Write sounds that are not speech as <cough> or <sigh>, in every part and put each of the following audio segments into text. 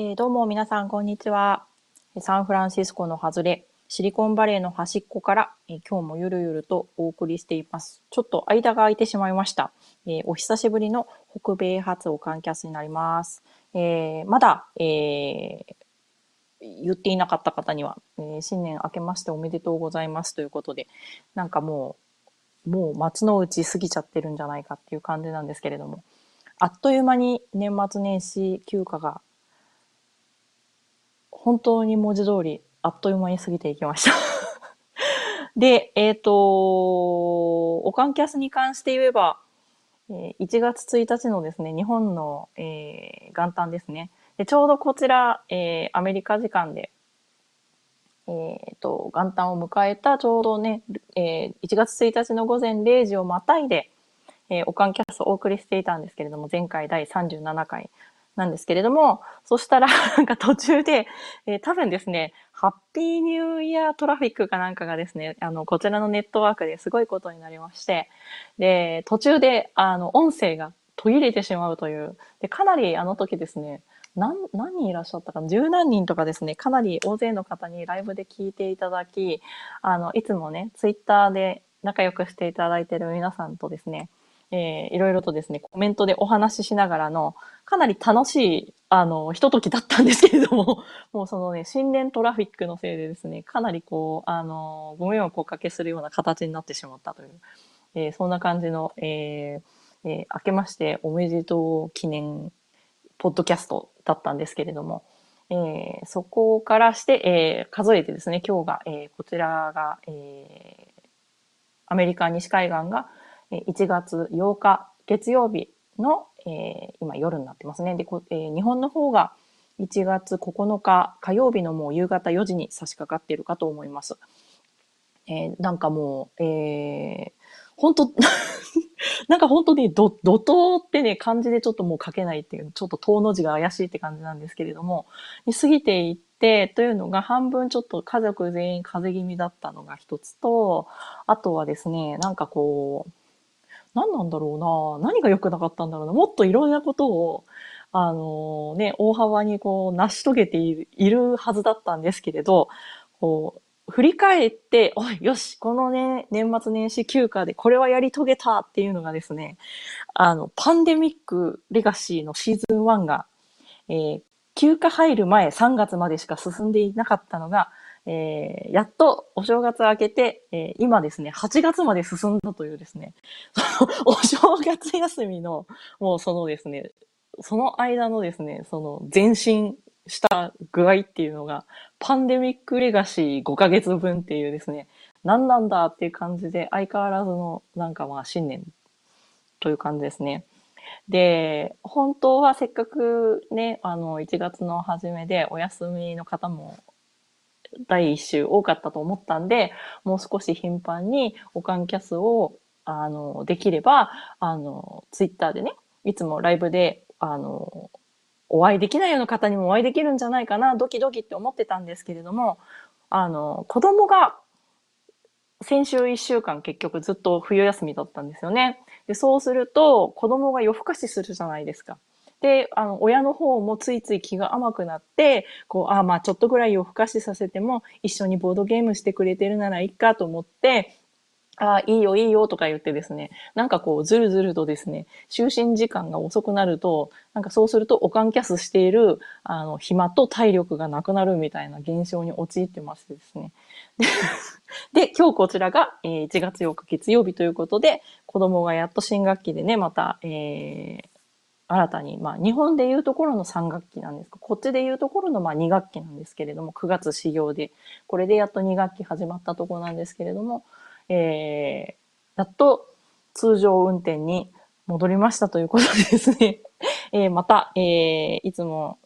えー、どうも皆さん、こんにちは。サンフランシスコの外れ、シリコンバレーの端っこから、えー、今日もゆるゆるとお送りしています。ちょっと間が空いてしまいました。えー、お久しぶりの北米発オカンキャスになります。えまだ、え言っていなかった方には、え新年明けましておめでとうございますということで、なんかもう、もう松の内過ぎちゃってるんじゃないかっていう感じなんですけれども、あっという間に年末年始休暇が本当に文字通り、あっという間に過ぎていきました <laughs> で、えっ、ー、と、オカンキャスに関して言えば、え1月1日のですね、日本の、えー、元旦ですね。でちょうどこちら、えー、アメリカ時間で、えっ、ー、と、元旦を迎えたちょうどね、えー、1月1日の午前0時をまたいで、えー、オカンキャスをお送りしていたんですけれども、前回第37回なんですけれども、そしたら、<laughs> なんか途中で、えー、多分ですね、ハッピーニューイヤートラフィックかなんかがですね、あの、こちらのネットワークですごいことになりまして、で、途中で、あの、音声が途切れてしまうという、で、かなりあの時ですね、何、何人いらっしゃったか十何人とかですね、かなり大勢の方にライブで聞いていただき、あの、いつもね、ツイッターで仲良くしていただいている皆さんとですね、えー、いろいろとですね、コメントでお話ししながらの、かなり楽しい、あの、ひとときだったんですけれども、<laughs> もうそのね、新年トラフィックのせいでですね、かなりこう、あの、ご迷惑をおかけするような形になってしまったという、えー、そんな感じの、えー、えー、明けましておめでとう記念、ポッドキャストだったんですけれども、えー、そこからして、えー、数えてですね、今日が、えー、こちらが、えー、アメリカ西海岸が、1月8日月曜日の、えー、今夜になってますね。で、えー、日本の方が1月9日火曜日のもう夕方4時に差し掛かっているかと思います。えー、なんかもう、えー、本当 <laughs> なんか本当に怒涛ってね、漢字でちょっともう書けないっていう、ちょっと遠の字が怪しいって感じなんですけれども、に過ぎていって、というのが半分ちょっと家族全員風邪気味だったのが一つと、あとはですね、なんかこう、何なんだろうな。何が良くなかったんだろうな。もっといろんなことを、あのね、大幅にこう、成し遂げているはずだったんですけれど、こう、振り返って、おい、よし、このね、年末年始休暇でこれはやり遂げたっていうのがですね、あの、パンデミックレガシーのシーズン1が、えー、休暇入る前3月までしか進んでいなかったのが、えー、やっとお正月明けて、えー、今ですね、8月まで進んだというですね、そ <laughs> のお正月休みの、もうそのですね、その間のですね、その前進した具合っていうのが、パンデミックレガシー5ヶ月分っていうですね、何なんだっていう感じで、相変わらずのなんかまあ新年という感じですね。で、本当はせっかくね、あの、1月の初めでお休みの方も第一週多かったと思ったんで、もう少し頻繁にオカンキャスを、あの、できれば、あの、ツイッターでね、いつもライブで、あの、お会いできないような方にもお会いできるんじゃないかな、ドキドキって思ってたんですけれども、あの、子供が先週一週間結局ずっと冬休みだったんですよね。で、そうすると子供が夜更かしするじゃないですか。で、あの、親の方もついつい気が甘くなって、こう、ああ、まあちょっとぐらい夜更かしさせても、一緒にボードゲームしてくれてるならいいかと思って、ああ、いいよ、いいよとか言ってですね、なんかこう、ずるずるとですね、就寝時間が遅くなると、なんかそうすると、オカンキャスしている、あの、暇と体力がなくなるみたいな現象に陥ってましてですね。で、今日こちらが、え、1月8日月曜日ということで、子供がやっと新学期でね、また、えー、新たに、まあ、日本でいうところの3学期なんですこっちでいうところのまあ2学期なんですけれども、9月始業で、これでやっと2学期始まったところなんですけれども、えー、やっと通常運転に戻りましたということですね、<laughs> えー、また、えー、いつも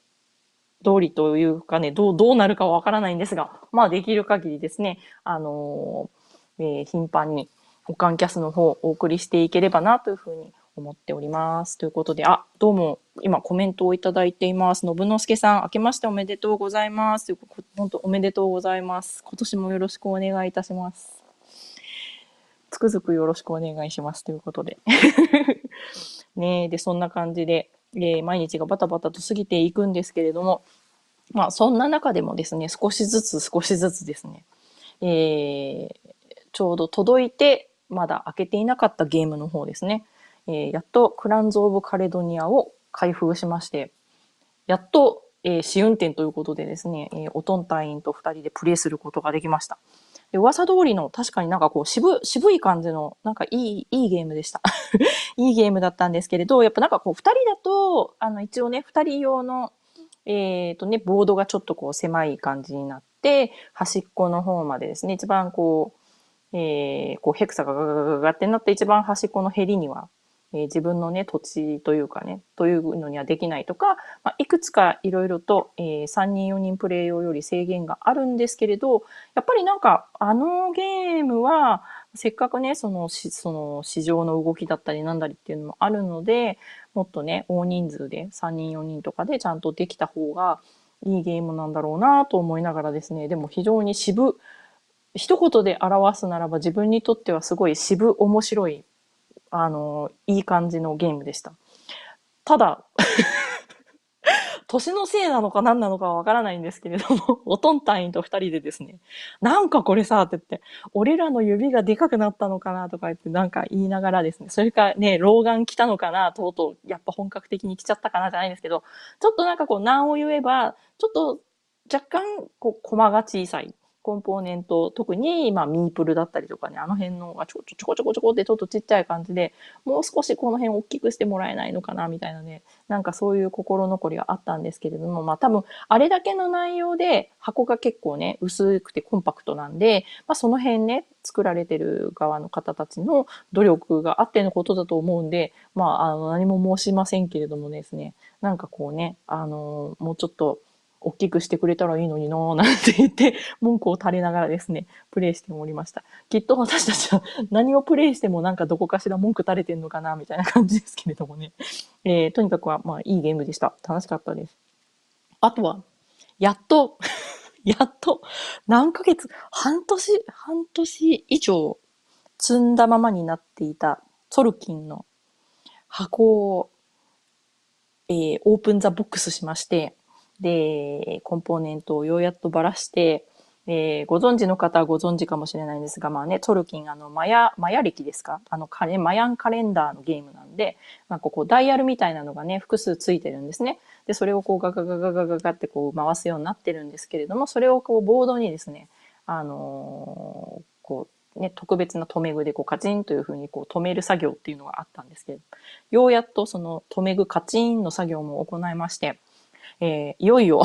通りというかね、どう、どうなるかわからないんですが、まあできる限りですね、あのー、えー、頻繁に、保管キャスの方をお送りしていければなというふうに思っております。ということで、あ、どうも、今コメントをいただいています。信之助さん、明けましておめでとうございます。本当おめでとうございます。今年もよろしくお願いいたします。つくづくよろしくお願いします。ということで。<laughs> ねで、そんな感じで、えー、毎日がバタバタと過ぎていくんですけれども、まあ、そんな中でもですね、少しずつ少しずつですね、えー、ちょうど届いて、まだ開けていなかったゲームの方ですね、えー、やっとクランズ・オブ・カレドニアを開封しまして、やっと、えー、試運転ということでですね、えー、オトン隊員と二人でプレイすることができました。で噂通りの確かになんかこう渋、渋い感じの、なんかいい、いいゲームでした。<laughs> いいゲームだったんですけれど、やっぱなんかこう二人だと、あの一応ね、二人用の、えっ、ー、とね、ボードがちょっとこう狭い感じになって、端っこの方までですね、一番こう、えー、こうヘクサがガガガガガってなって一番端っこのヘリにはえー、自分のね、土地というかね、というのにはできないとか、まあ、いくつかいろいろと、えー、3人4人プレイ用より制限があるんですけれど、やっぱりなんか、あのゲームは、せっかくね、その、その市場の動きだったりなんだりっていうのもあるので、もっとね、大人数で3人4人とかでちゃんとできた方がいいゲームなんだろうなと思いながらですね、でも非常に渋、一言で表すならば自分にとってはすごい渋面白いあの、いい感じのゲームでした。ただ、年のせいなのか何なのかはわからないんですけれども、おとん隊員と二人でですね、なんかこれさ、って言って、俺らの指がでかくなったのかなとか言ってなんか言いながらですね、それかね、老眼来たのかな、とうとうやっぱ本格的に来ちゃったかなじゃないんですけど、ちょっとなんかこう難を言えば、ちょっと若干こう、コマが小さい。コンポーネント、特に、まあ、ミープルだったりとかね、あの辺のがちょちょちょこちょこちょこってちょっとちっちゃい感じで、もう少しこの辺大きくしてもらえないのかな、みたいなね、なんかそういう心残りがあったんですけれども、まあ多分、あれだけの内容で、箱が結構ね、薄くてコンパクトなんで、まあその辺ね、作られてる側の方たちの努力があってのことだと思うんで、まあ、あの、何も申しませんけれどもですね、なんかこうね、あの、もうちょっと、大きくしてくれたらいいのになぁ <laughs> なんて言って、文句を垂れながらですね、プレイしておりました。きっと私たちは <laughs> 何をプレイしてもなんかどこかしら文句垂れてんのかなみたいな感じですけれどもね。<laughs> えー、とにかくは、まあ、いいゲームでした。楽しかったです。あとは、やっとやっと、何ヶ月、半年、半年以上積んだままになっていたツォルキンの箱を、えー、 open the box しまして、で、コンポーネントをようやっとばらして、えー、ご存知の方はご存知かもしれないんですが、まあね、ツォルキン、あの、マヤ、マヤ暦ですか？あの、カレ、 Mayan calendar のゲームなんで、なんかこ、ダイヤルみたいなのがね、複数ついてるんですね。で、それをこう、ガガガガガガガってこう、回すようになってるんですけれども、それをこう、ボードにですね、あのー、こう、ね、特別な留め具でこうカチンというふうにこう止める作業っていうのがあったんですけど、ようやっとその留め具カチンの作業も行いまして、えー、いよいよ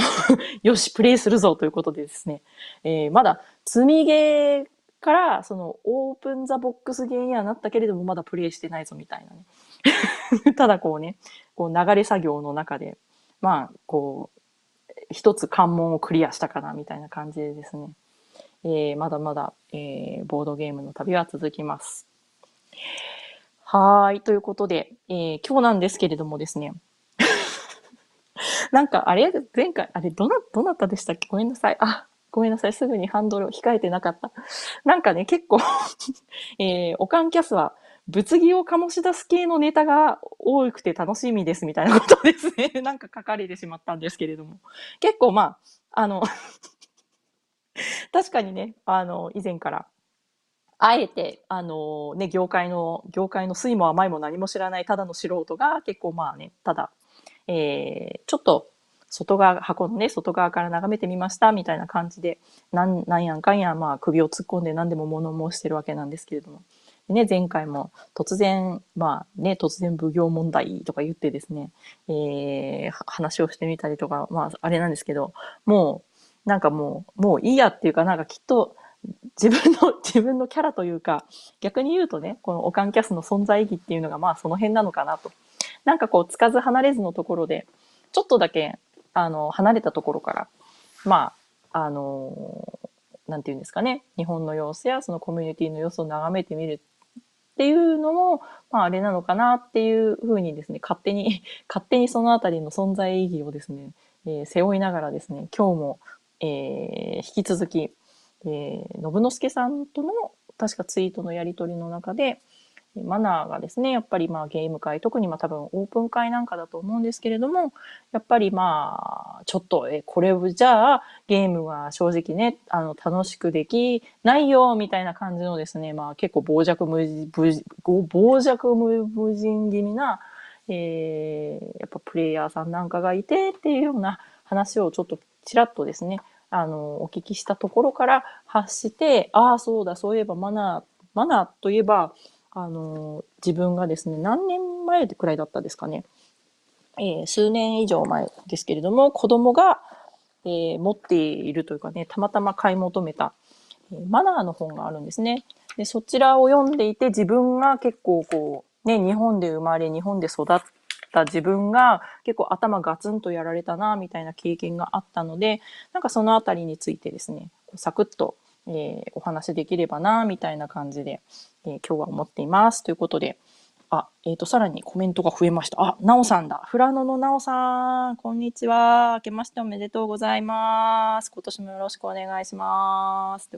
よし、プレイするぞということでですね、えー、まだ積みゲーから、そのオープンザボックスゲーにはなったけれども、まだプレイしてないぞみたいなね。<laughs> ただこうね、こう流れ作業の中で、まあ、こう、一つ関門をクリアしたかなみたいな感じでですね、えー、まだまだ、えー、ボードゲームの旅は続きます。はい。ということで、えー、今日なんですけれどもですね、<laughs> なんか、あれ前回、あれ、どな、どなたでしたっけ？ごめんなさい。あ、ごめんなさい。すぐにハンドルを控えてなかった。なんかね、結構 <laughs> えー、オカンキャスは、物議を醸し出す系のネタが多くて楽しみですみたいなことですね。<laughs> なんか書かれてしまったんですけれども。結構まあ、あの確かにね、あの、以前から、あえて、あのね、業界の、業界の酸いも甘いも何も知らないただの素人が結構まあね、ただえー、ちょっと外側、箱のね、外側から眺めてみましたみたいな感じで、なん、なんやんかんや、まあ首を突っ込んで何でも物申してるわけなんですけれども。ね、前回も突然、まあね、突然奉行問題とか言ってですね、えー、話をしてみたりとか、まああれなんですけど、もう、なんかもう、もういいやっていうか、なんかきっと、自分の、<laughs> 自分のキャラというか、逆に言うとね、このオカンキャスの存在意義っていうのが、まあその辺なのかなと。なんかこう、つかず離れずのところで、ちょっとだけ、あの、離れたところから、まあ、あの、なんていうんですかね、日本の様子やそのコミュニティの様子を眺めてみるっていうのも、まあ、あれなのかなっていうふうにですね、勝手に、<laughs> 勝手にそのあたりの存在意義をですね、えー、背負いながらですね、今日も、えー、引き続き、えー、信之助さんとの確かツイートのやり取りの中で、マナーがですね、やっぱりまあゲーム会、特にまあ多分オープン会なんかだと思うんですけれども、やっぱりまあ、ちょっと、え、これをじゃあゲームは正直ね、あの、楽しくできないよ、みたいな感じのですね、まあ結構傍若無人、傍若無人気味な、えー、やっぱプレイヤーさんなんかがいてっていうような話をちょっとちらっとですね、あの、お聞きしたところから発して、ああ、そうだ、そういえばマナー、マナーといえば、あの、自分がですね、何年前くらいだったですかね。えー、数年以上前ですけれども、子供が、えー、持っているというかね、たまたま買い求めた、えー、マナーの本があるんですね。で、そちらを読んでいて、自分が結構こう、ね、日本で生まれ、日本で育った自分が結構頭ガツンとやられたな、みたいな経験があったので、なんかそのあたりについてですね、サクッとえー、お話できればな、みたいな感じで、え、今日は思っています。ということで、あ、えっ、ー、と、さらにコメントが増えました。あ、なおさんだ。フラノのなおさん、こんにちは。明けましておめでとうございます。今年もよろしくお願いします。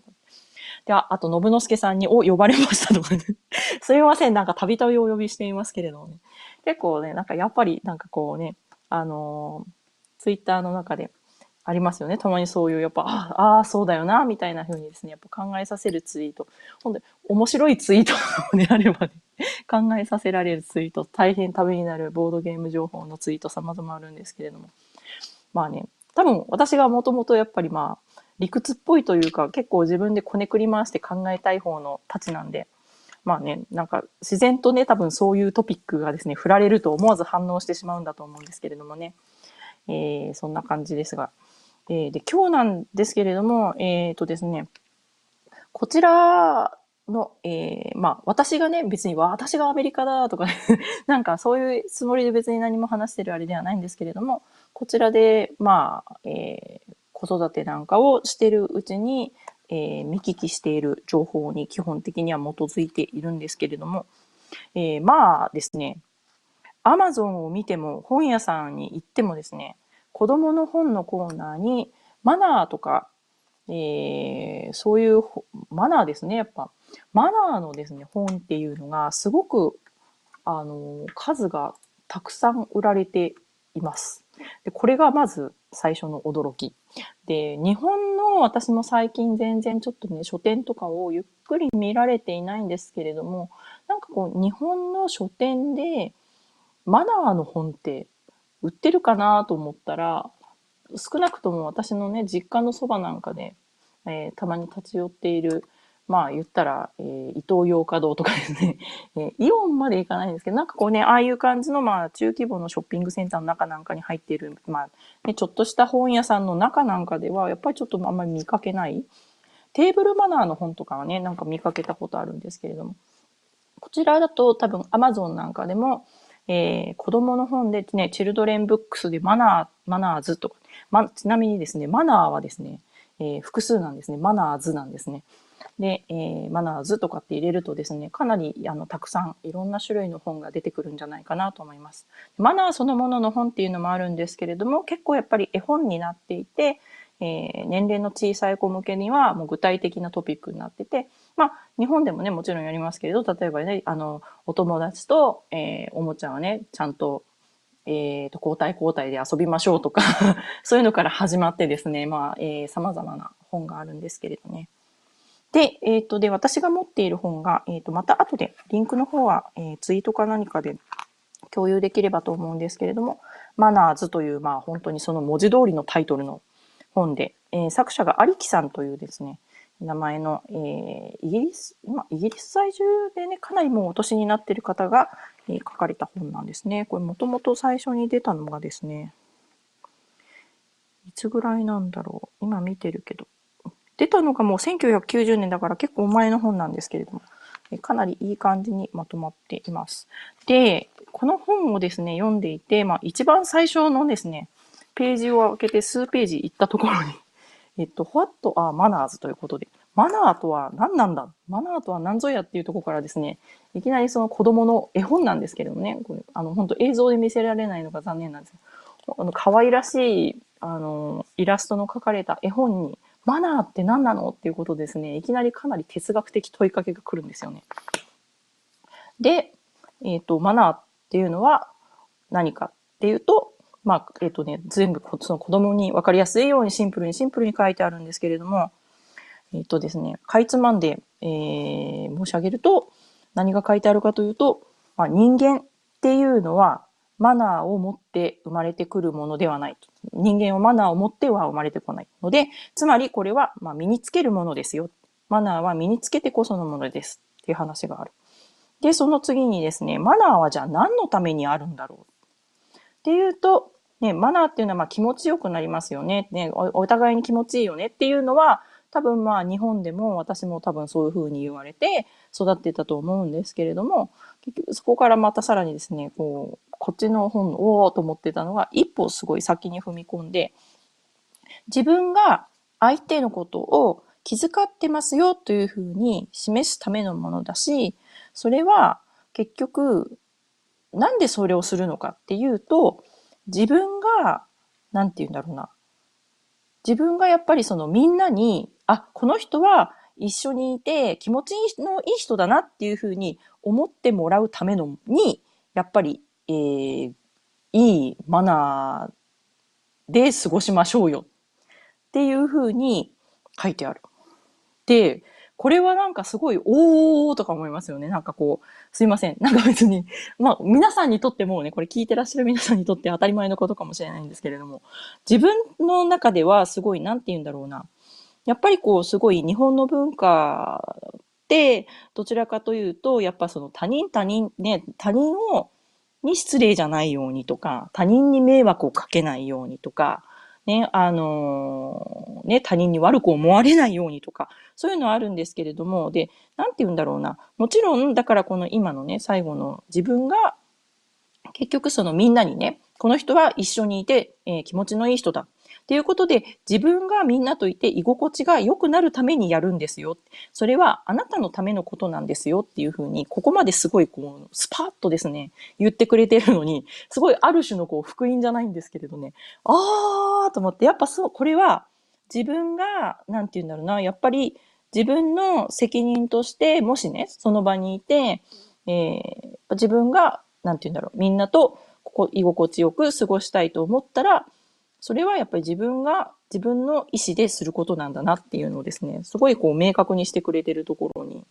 では、あと、信之助さんに、お、呼ばれましたとかね。<laughs> すみません。なんか、たびたびお呼びしていますけれどもね。結構ね、なんか、やっぱり、なんかこうね、あのツイッターの中で、ありますよね。たまにそういう、やっぱ、ああ、そうだよな、みたいな風にですね、やっぱ考えさせるツイート。ほんで、面白いツイートであればね、<laughs> 考えさせられるツイート、大変ためになるボードゲーム情報のツイート様々あるんですけれども。まあね、多分私がもともとやっぱりまあ、理屈っぽいというか、結構自分でこねくり回して考えたい方のたちなんで、まあね、なんか自然とね、多分そういうトピックがですね、振られると思わず反応してしまうんだと思うんですけれどもね。えー、そんな感じですが。えー、で、今日なんですけれども、えっ、ー、とですね、こちらの、えー、まあ、私がね、別に私がアメリカだとか、<laughs> なんかそういうつもりで別に何も話してるあれではないんですけれども、こちらで、まあ、えー、子育てなんかをしてるうちに、えー、見聞きしている情報に基本的には基づいているんですけれども、えー、まあですね、アマゾンを見ても本屋さんに行ってもですね、子供の本のコーナーにマナーとか、えー、そういうマナーですね。やっぱ、マナーのですね、本っていうのがすごく、あの、数がたくさん売られています。で、これがまず最初の驚き。で、日本の私も最近全然ちょっとね、書店とかをゆっくり見られていないんですけれども、なんかこう、日本の書店でマナーの本って売ってるかなと思ったら、少なくとも私のね、実家のそばなんかで、えー、たまに立ち寄っている、まあ言ったら、えー、伊東洋華堂とかですね、<laughs> えー、イオンまで行かないんですけど、なんかこうね、ああいう感じの、まあ中規模のショッピングセンターの中なんかに入っている、まあ、ね、ちょっとした本屋さんの中なんかでは、やっぱりちょっとあんまり見かけない。テーブルマナーの本とかはね、なんか見かけたことあるんですけれども、こちらだと多分 Amazon なんかでも、えー、子供の本でね、チルドレンブックスでマナー、マナーズとか、ま、ちなみにですね、マナーはですね、えー、複数なんですね。マナーズなんですね。で、えー、マナーズとかって入れるとですね、かなりあのたくさんいろんな種類の本が出てくるんじゃないかなと思います。マナーそのものの本っていうのもあるんですけれども、結構やっぱり絵本になっていて、えー、年齢の小さい子向けにはもう具体的なトピックになってて、まあ、日本でもね、もちろんやりますけれど、例えばね、あの、お友達と、えー、おもちゃをね、ちゃんと、えっ、ー、と、交代交代で遊びましょうとか <laughs> そういうのから始まってですね、まあ、えー、様々な本があるんですけれどね。で、えっ、ー、と、で、私が持っている本が、えっ、と、また後で、リンクの方は、えツイートか何かで共有できればと思うんですけれども、マナーズという、まあ、本当にその文字通りのタイトルの本で、え、作者が有木さんというですね、名前の、えー、イギリス、今、イギリス在住でね、かなりもうお年になっている方が、えー、書かれた本なんですね。これもともと最初に出たのがですね、いつぐらいなんだろう。今見てるけど。出たのがもう1990年だから結構前の本なんですけれども、えかなりいい感じにまとまっています。で、この本をですね、読んでいて、まあ一番最初のですね、ページを開けて数ページ行ったところに、えっと、what are manners ということで、マナーとは何なんだ？マナーとは何ぞやっていうとこからですね、いきなりその子供の絵本なんですけれどもね、これ、あの、本当映像で見せられないのが残念なんですあの、可愛らしい、あの、イラストの描かれた絵本に、マナーって何なのっていうことですね、いきなりかなり哲学的問いかけが来るんですよね。で、えっ、と、マナーっていうのは何かっていうと、まあ、えっ、ー、とね、全部その子供に分かりやすいようにシンプルにシンプルに書いてあるんですけれども、えっ、ー、とですね、かいつまんで、えー、申し上げると、何が書いてあるかというと、まあ、人間っていうのはマナーを持って生まれてくるものではない。人間はマナーを持っては生まれてこないので、つまりこれはま身につけるものですよ。マナーは身につけてこそのものですっていう話がある。で、その次にですね、マナーはじゃあ何のためにあるんだろうっていうと、ね、マナーっていうのはまあ気持ちよくなりますよね。ねお、お互いに気持ちいいよねっていうのは、多分まあ日本でも私も多分そういうふうに言われて育ってたと思うんですけれども、結局そこからまたさらにですね、こう、こっちの本をおと思ってたのが一歩すごい先に踏み込んで、自分が相手のことを気遣ってますよというふうに示すためのものだし、それは結局、なんでそれをするのかっていうと、自分が、なんて言うんだろうな。自分がやっぱりそのみんなに、あ、この人は一緒にいて気持ちのいい人だなっていうふうに思ってもらうためのに、やっぱり、えー、いいマナーで過ごしましょうよっていうふうに書いてある。で、これはなんかすごい、おーとか思いますよね。なんかこう、すいません。なんか別に、<laughs> まあ皆さんにとってもね、これ聞いてらっしゃる皆さんにとって当たり前のことかもしれないんですけれども、自分の中ではすごい、なんて言うんだろうな。やっぱりこう、すごい日本の文化って、どちらかというと、やっぱその他人他人、ね、他人を、に失礼じゃないようにとか、他人に迷惑をかけないようにとか、ね、あの、ね、他人に悪く思われないようにとか、そういうのはあるんですけれども、で、なんて言うんだろうな。もちろん、だからこの今のね、最後の自分が、結局そのみんなにね、この人は一緒にいて、えー、気持ちのいい人だ。ていうことで、自分がみんなといて居心地が良くなるためにやるんですよ。それはあなたのためのことなんですよっていうふうに、ここまですごいこう、スパッとですね、言ってくれてるのに、すごいある種のこう、福音じゃないんですけれどね、あーと思って、やっぱそう、これは自分が、なんて言うんだろうな、やっぱり自分の責任として、もしね、その場にいて、えー、自分が、なんて言うんだろう、みんなとここ居心地よく過ごしたいと思ったら、それはやっぱり自分が自分の意思ですることなんだなっていうのをですね、すごいこう明確にしてくれてるところに、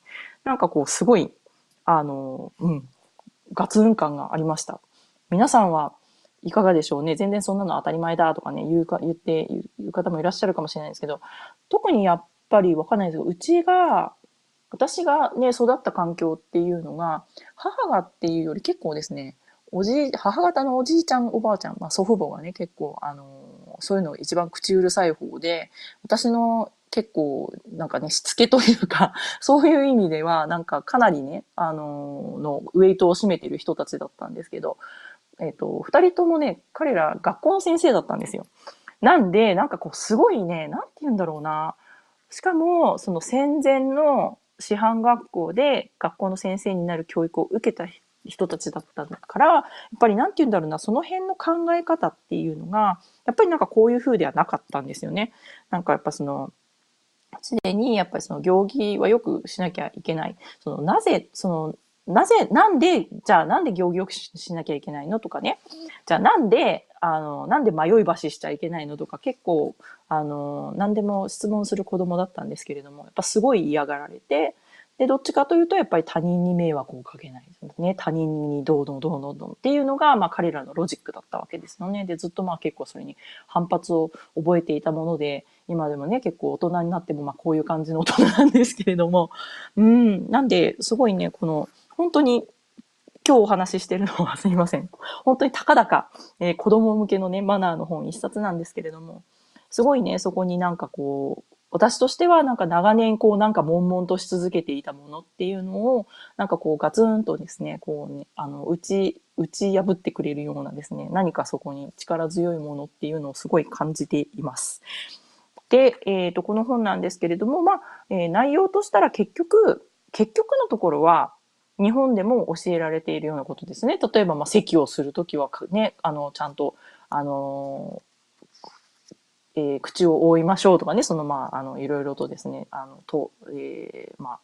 なんかこうすごい、あの、うん、ガツン感がありました。皆さんはいかがでしょうね？全然そんなの当たり前だとかね、言うか、言って言う方もいらっしゃるかもしれないですけど、特にやっぱりわかんないですけど、うちが、私がね、育った環境っていうのが、母がっていうより結構ですね、おじい母方のおじいちゃん、おばあちゃん、まあ祖父母がね、結構、あのそういうの一番口うるさい方で、私の結構、なんかね、しつけというか、<laughs> そういう意味では、なんかかなりね、あのの、ウェイトを占めてる人たちだったんですけど、えっ、ー、と、二人ともね、彼ら学校の先生だったんですよ。なんで、なんかこう、すごいね、なんて言うんだろうな。しかも、その戦前の師範学校で学校の先生になる教育を受けた人たちだったから、やっぱりなんて言うんだろうな、その辺の考え方っていうのが、やっぱりなんかこういう風ではなかったんですよね。なんかやっぱその、常にやっぱりその行儀はよくしなきゃいけない。そのなぜ、その、なぜ、なんで、じゃあなんで行儀よくしなきゃいけないのとかね。じゃあなんで、あの、なんで迷い橋しちゃいけないのとか結構、あの、何でも質問する子供だったんですけれども、やっぱすごい嫌がられて、で、どっちかというと、やっぱり他人に迷惑をかけない。ね、他人にどうのどうのどうっていうのが、まあ彼らのロジックだったわけですよね。で、ずっとまあ結構それに反発を覚えていたもので、今でもね、結構大人になってもまあこういう感じの大人なんですけれども、うん、なんで、すごいね、この、本当に今日お話ししてるのはすいません。本当にたかだか、えー、子供向けのね、マナーの本一冊なんですけれども、すごいね、そこになんかこう、私としてはなんか長年こうなんか悶々とし続けていたものっていうのをなんかこうガツンとですね、こうね、あの、打ち、打ち破ってくれるようなですね、何かそこに力強いものっていうのをすごい感じています。で、えっ、ー、と、この本なんですけれども、まあ、えー、内容としたら結局、結局のところは、日本でも教えられているようなことですね。例えば、まあ、席をするときはね、あの、ちゃんと、あのえー、口を覆いましょうとかね、そのまあ、あの、いろいろとですね、あの、と、えー、まあ、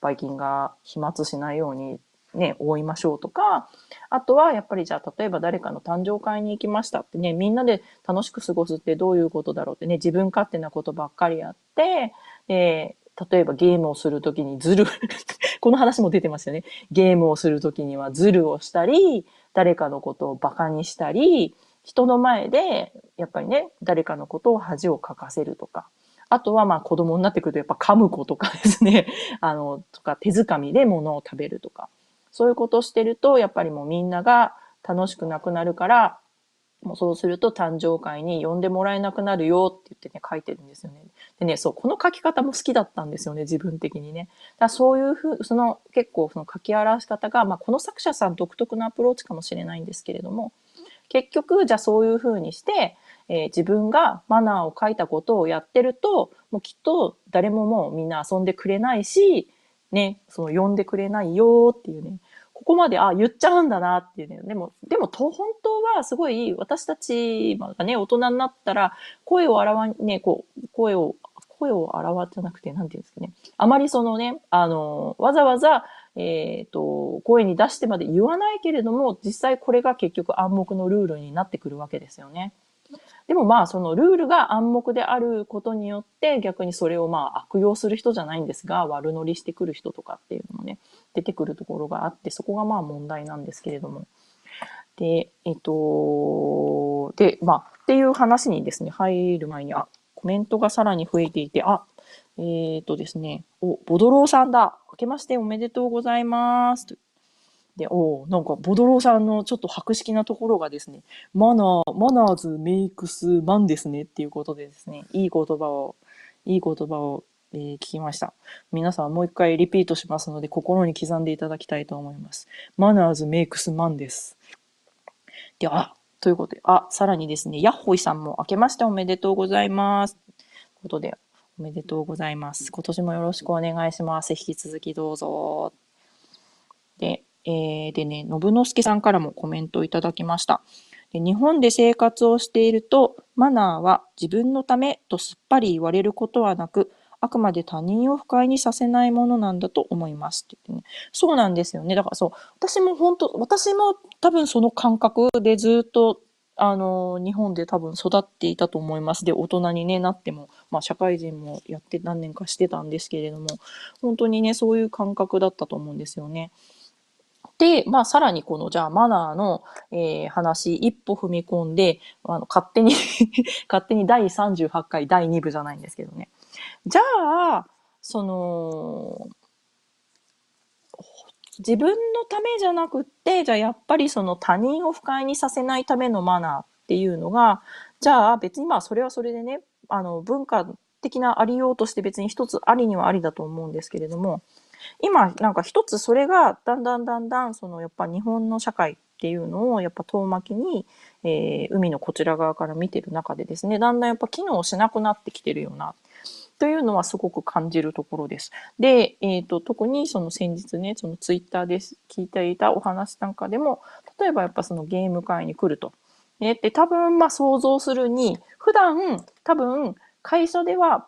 ばい菌が飛沫しないように、ね、覆いましょうとか、あとはやっぱりじゃあ例えば誰かの誕生会に行きましたってね、みんなで楽しく過ごすってどういうことだろうってね、自分勝手なことばっかりやって、で、例えばゲームをするときにズル <laughs> この話も出てますよね。ゲームをするときにはズルをしたり、誰かのことを馬鹿にしたり、人の前で、やっぱりね、誰かのことを恥をかかせるとか。あとはまあ子供になってくるとやっぱ噛む子とかですね。<laughs> あの、とか手づかみで物を食べるとか。そういうことをしてると、やっぱりもうみんなが楽しくなくなるから、もうそうすると誕生会に呼んでもらえなくなるよって言ってね、書いてるんですよね。でね、そう、この書き方も好きだったんですよね、自分的にね。だそういうふう、その結構その書き表し方が、まあこの作者さん独特のアプローチかもしれないんですけれども、結局、じゃあそういうふうにして、えー、自分がマナーを書いたことをやってると、もうきっと誰ももうみんな遊んでくれないし、ね、その呼んでくれないよっていうね、ここまで、あ、言っちゃうんだなっていうね。でも、でも、と、本当はすごい、私たちがね、大人になったら、声を表わ、ね、こう、声を、声を表じゃなくて、なんていうんですかね。あまりそのね、あの、わざわざ、えっ、ー、と、声に出してまで言わないけれども、実際これが結局暗黙のルールになってくるわけですよね。でもまあ、そのルールが暗黙であることによって、逆にそれをまあ悪用する人じゃないんですが、悪乗りしてくる人とかっていうのもね、出てくるところがあって、そこがまあ問題なんですけれども。で、えっと、で、まあ、っていう話にですね、入る前に、あ、コメントがさらに増えていて、あ、えっ、ー、とですね、お、ボドローさんだ。明けましておめでとうございます。で、おなんか、ボドローさんのちょっと博識なところがですね、マナー、マナーズメイクスマンですねっていうことでですね、いい言葉を、いい言葉を、えー、聞きました。皆さんもう一回リピートしますので、心に刻んでいただきたいと思います。マナーズメイクスマンです。で、あ、ということで、あ、さらにですね、ヤッホイさんも明けましておめでとうございます。ということで、おめでとうございます。今年もよろしくお願いします。引き続きどうぞ。で、えー、でね、信之助さんからもコメントをいただきました。で日本で生活をしていると、マナーは自分のためとすっぱり言われることはなく、あくまで他人を不快にさせないものなんだと思いますって言ってね。そうなんですよね。だからそう、私も本当、私も多分その感覚でずっと、あの、日本で多分育っていたと思います。で、大人に、ね、なっても、まあ社会人もやって何年かしてたんですけれども、本当にね、そういう感覚だったと思うんですよね。で、まあ、さらにこの、じゃあ、マナーの、えー、話、一歩踏み込んで、あの、勝手に <laughs> 勝手に第38回第2部じゃないんですけどね。じゃあ、その、自分のためじゃなくって、じゃあやっぱりその他人を不快にさせないためのマナーっていうのが、じゃあ別にまあそれはそれでね、あの文化的なありようとして別に一つありにはありだと思うんですけれども、今なんか一つそれがだんだんだんだんそのやっぱ日本の社会っていうのをやっぱ遠巻きに、えー、海のこちら側から見てる中でですねだんだんやっぱ機能しなくなってきてるよなというのはすごく感じるところです。で、えっ、ー、と、特にその先日ね、そのツイッターで聞いていたお話なんかでも、例えばやっぱそのゲーム会に来ると。ね、で、多分まあ想像するに、普段多分会社では、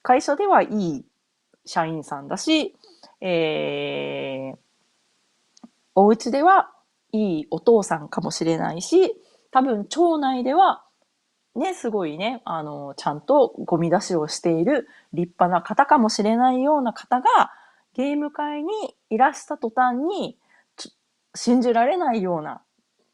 会社ではいい社員さんだし、えー、お家ではいいお父さんかもしれないし、多分町内ではね、すごいね、あの、ちゃんとゴミ出しをしている立派な方かもしれないような方が、ゲーム会にいらした途端に、信じられないような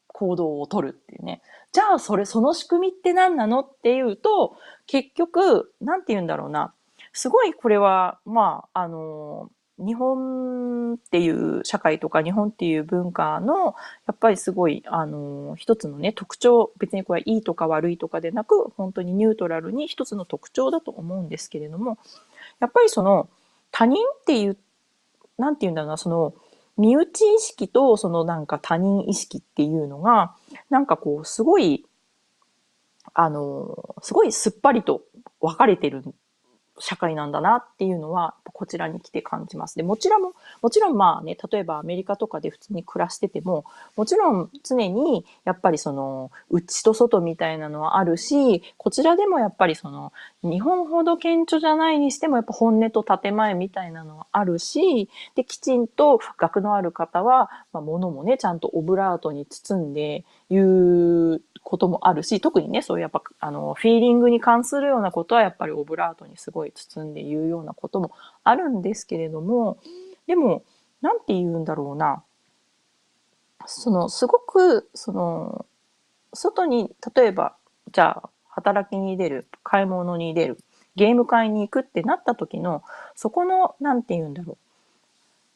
行動をとるっていうね。じゃあ、それ、その仕組みって何なのっていうと、結局、なんて言うんだろうな。すごいこれは、まあ、あの、日本っていう社会とか日本っていう文化のやっぱりすごいあの一つのね特徴別にこれはいいとか悪いとかでなく本当にニュートラルに一つの特徴だと思うんですけれどもやっぱりその他人っていうなんて言うんだろうなその身内意識とそのなんか他人意識っていうのがなんかこうすごいあのすごいすっぱりと分かれてる社会なんだなっていうのは、こちらに来て感じます。で、もちろん、もちろんまあね、例えばアメリカとかで普通に暮らしてても、もちろん常にやっぱりその、内と外みたいなのはあるし、こちらでもやっぱりその、日本ほど顕著じゃないにしてもやっぱ本音と建前みたいなのはあるし、で、きちんと学のある方は、まあ、物もね、ちゃんとオブラートに包んで言うこともあるし、特にね、そういうやっぱ、あの、フィーリングに関するようなことはやっぱりオブラートにすごい包んで言うようなこともあるんですけれども、でも、なんて言うんだろうな。その、すごく、その、外に、例えば、じゃあ、働きに出る、買い物に出る、ゲーム会に行くってなった時の、そこの、なんて言うんだろう。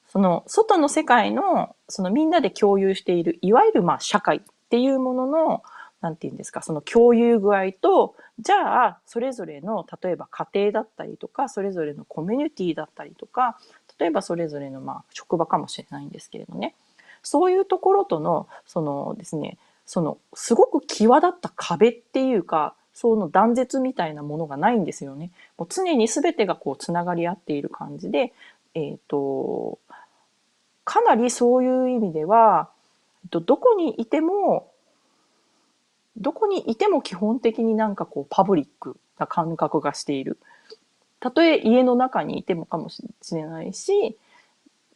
その、外の世界の、そのみんなで共有している、いわゆるまあ社会っていうものの、なんて言うんですか、その共有具合と、じゃあ、それぞれの、例えば家庭だったりとか、それぞれのコミュニティだったりとか、例えばそれぞれの、まあ、職場かもしれないんですけれどね。そういうところとの、そのですね、その、すごく際立った壁っていうか、その断絶みたいなものがないんですよね。もう常に全てがこう、つながり合っている感じで、えっ、ー、と、かなりそういう意味では、どこにいてもどこにいても基本的になんかこうパブリックな感覚がしている。たとえ家の中にいてもかもしれないし、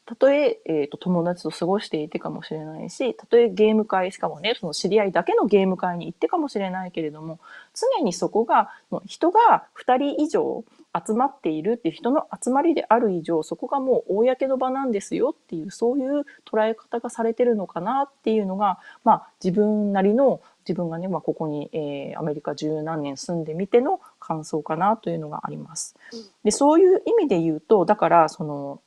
たとええーと、友達と過ごしていてかもしれないし、たとえゲーム会、しかもね、その知り合いだけのゲーム会に行ってかもしれないけれども、常にそこが、人が2人以上集まっているっていう人の集まりである以上、そこがもう公の場なんですよっていう、そういう捉え方がされてるのかなっていうのが、まあ自分なりの自分がね、まあ、ここに、えー、アメリカ十何年住んでみての感想かなというのがあります。で、そういう意味で言うと、だから、その、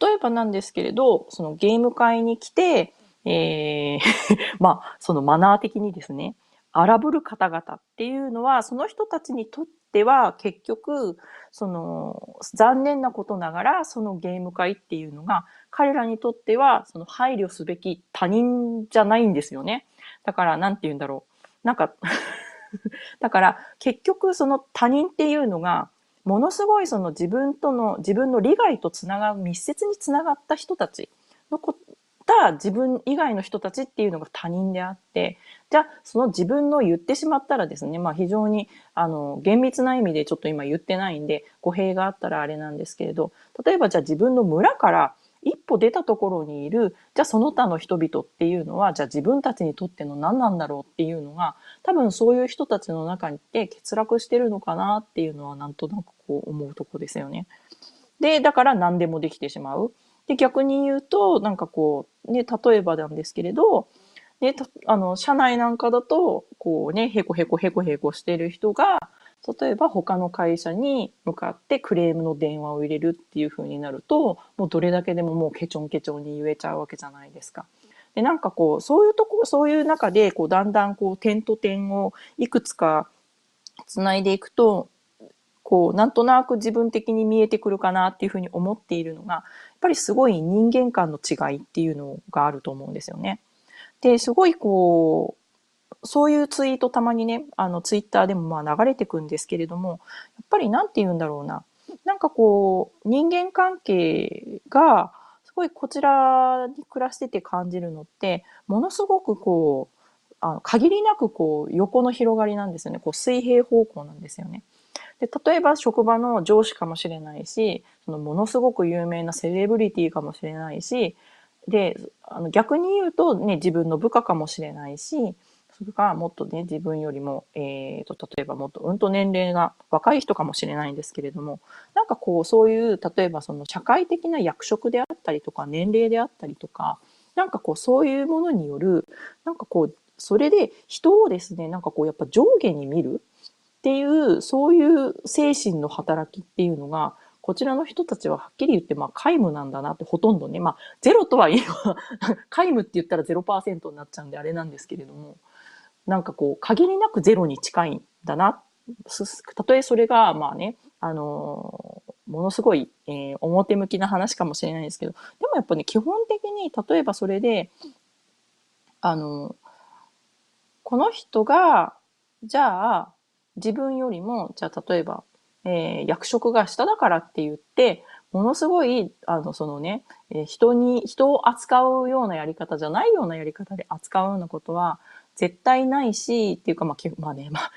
例えばなんですけれど、そのゲーム会に来て、えー <laughs> まあ、そのマナー的にですね、荒ぶる方々っていうのは、その人たちにとっては結局、その、残念なことながら、そのゲーム会っていうのが、彼らにとっては、その配慮すべき他人じゃないんですよね。だから、なんて言うんだろう。なんか <laughs> だから、結局その他人っていうのが、ものすごいその自分との、自分の利害とつながる、密接につながった人たちのこた自分以外の人たちっていうのが他人であって、じゃあその自分の言ってしまったらですね、まあ非常にあの厳密な意味でちょっと今言ってないんで語弊があったらあれなんですけれど、例えばじゃあ自分の村から一歩出たところにいる、じゃあその他の人々っていうのは、じゃあ自分たちにとっての何なんだろうっていうのが、多分そういう人たちの中にって欠落してるのかなっていうのはなんとなくこう思うとこですよね。で、だから何でもできてしまう。で、逆に言うと、なんかこう、ね、例えばなんですけれど、ね、あの、社内なんかだと、こうね、へこへこへこへこしてる人が、例えば他の会社に向かってクレームの電話を入れるっていう風になると、もうどれだけでももうケチョンケチョンに言えちゃうわけじゃないですか。で、なんかこう、そういうとこ、そういう中で、こう、だんだんこう、点と点をいくつか繋いでいくと、こう、なんとなく自分的に見えてくるかなっていうふうに思っているのが、ぱりすごい人間間の違いっていうのがあると思うんですよね。で、すごいこう、そういうツイートたまにね、あの、ツイッターでもまあ流れてくんですけれども、やっぱりなんて言うんだろうな。なんかこう、人間関係が、すごいこちらに暮らしてて感じるのって、ものすごくこう、あの限りなくこう、横の広がりなんですよね。こう、水平方向なんですよね。で、例えば職場の上司かもしれないし、そのものすごく有名なセレブリティかもしれないし、で、あの逆に言うとね、自分の部下かもしれないし、それがもっとね、自分よりも、えーと、例えばもっとうんと年齢が若い人かもしれないんですけれども、なんかこう、そういう、例えばその社会的な役職であったりとか、年齢であったりとか、なんかこう、そういうものによる、なんかこう、それで人をですね、なんかこう、やっぱ上下に見るっていう、そういう精神の働きっていうのが、こちらの人たちははっきり言って、まあ、皆無なんだなって、ほとんどね、まあ、ゼロとは言えば <laughs> 皆無って言ったら0%になっちゃうんであれなんですけれども、なんかこう、限りなくゼロに近いんだな。たとえそれが、まあね、あの、ものすごい、えー、表向きな話かもしれないですけど、でもやっぱね、基本的に、例えばそれで、あの、この人が、じゃあ、自分よりも、じゃあ例えば、えー、役職が下だからって言って、ものすごい、あの、そのね、えー、人に、人を扱うようなやり方じゃないようなやり方で扱うようなことは、絶対ないし、っていうか、まあ、まあね、まあ、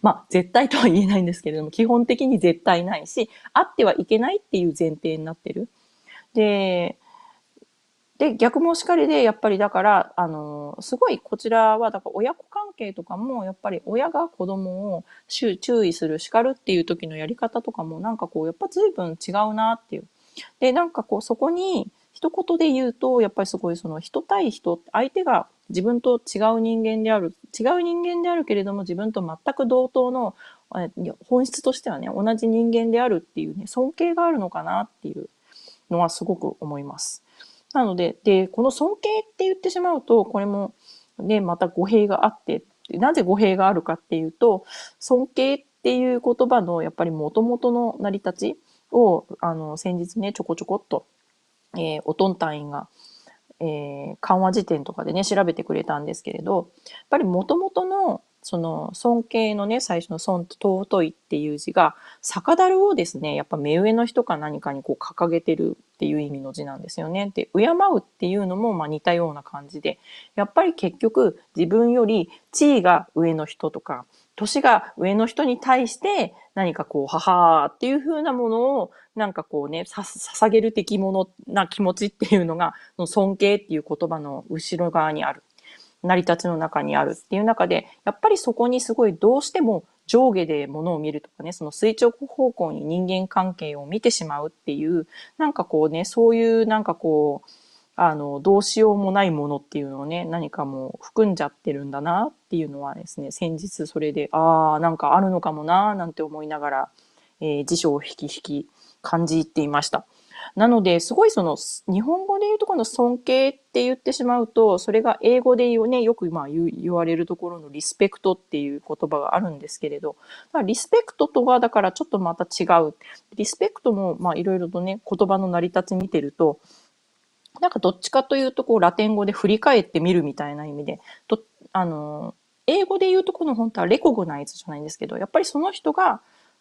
まあ、絶対とは言えないんですけれども、基本的に絶対ないし、あってはいけないっていう前提になってる。で、で、逆もしかりで、やっぱりだから、あの、すごいこちらは、だから親子関係とかも、やっぱり親が子供を注意する、叱るっていう時のやり方とかも、なんかこう、やっぱ随分違うなっていう。で、なんかこう、そこに、一言で言うと、やっぱりすごいその人対人、相手が自分と違う人間である、違う人間であるけれども自分と全く同等の、本質としてはね、同じ人間であるっていうね、尊敬があるのかなっていうのはすごく思います。なので、で、この尊敬って言ってしまうと、これもね、また語弊があって、なぜ語弊があるかっていうと、尊敬っていう言葉のやっぱり元々の成り立ちを、あの、先日ね、ちょこちょこっとえー、おとん隊員が、えー、緩和辞典とかでね、調べてくれたんですけれど、やっぱり元々の、その、尊敬のね、最初の尊と尊いっていう字が、酒樽をですね、やっぱ目上の人か何かにこう掲げてるっていう意味の字なんですよね。で、敬うっていうのもまあ似たような感じで、やっぱり結局自分より地位が上の人とか、年が上の人に対して何かこう、母っていう風なものをなんかこうね、さ、捧げる的ものな気持ちっていうのが、尊敬っていう言葉の後ろ側にある。成り立ちの中にあるっていう中で、やっぱりそこにすごいどうしても上下で物を見るとかね、その垂直方向に人間関係を見てしまうっていう、なんかこうね、そういうなんかこう、あの、どうしようもないものっていうのをね、何かもう含んじゃってるんだなっていうのはですね、先日それで、ああ、なんかあるのかもななんて思いながら、えー、辞書を引き引き感じていました。なので、すごいその、日本語で言うとこの尊敬って言ってしまうと、それが英語で言うね、よくまあ言われるところのリスペクトっていう言葉があるんですけれど、リスペクトとはだからちょっとまた違う。リスペクトもまあいろいろとね、言葉の成り立ち見てると、なんかどっちかというと、こう、ラテン語で振り返ってみるみたいな意味で、とあの、英語で言うとこの本当はレコグナイズじゃないんですけど、やっぱりその人が、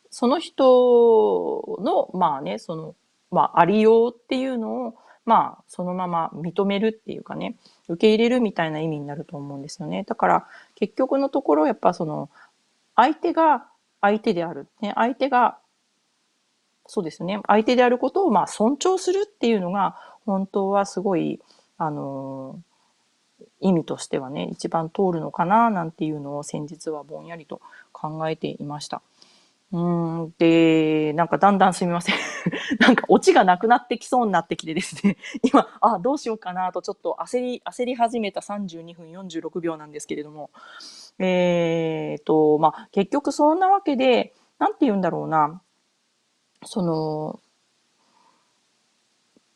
その人の、まあね、その、まあ、ありようっていうのを、まあ、そのまま認めるっていうかね、受け入れるみたいな意味になると思うんですよね。だから、結局のところ、やっぱその、相手が相手である。ね、相手が、そうですね、相手であることを、まあ、尊重するっていうのが、本当はすごい、あの意味としてはね、一番通るのかな、なんていうのを先日はぼんやりと考えていました。うん、で、なんかだんだんすみません。<laughs> なんかオチがなくなってきそうになってきてですね、<laughs> 今、あ、どうしようかなとちょっと焦り、焦り始めた32分46秒なんですけれども、えーと、まあ、結局そんなわけで、なんて言うんだろうな、その、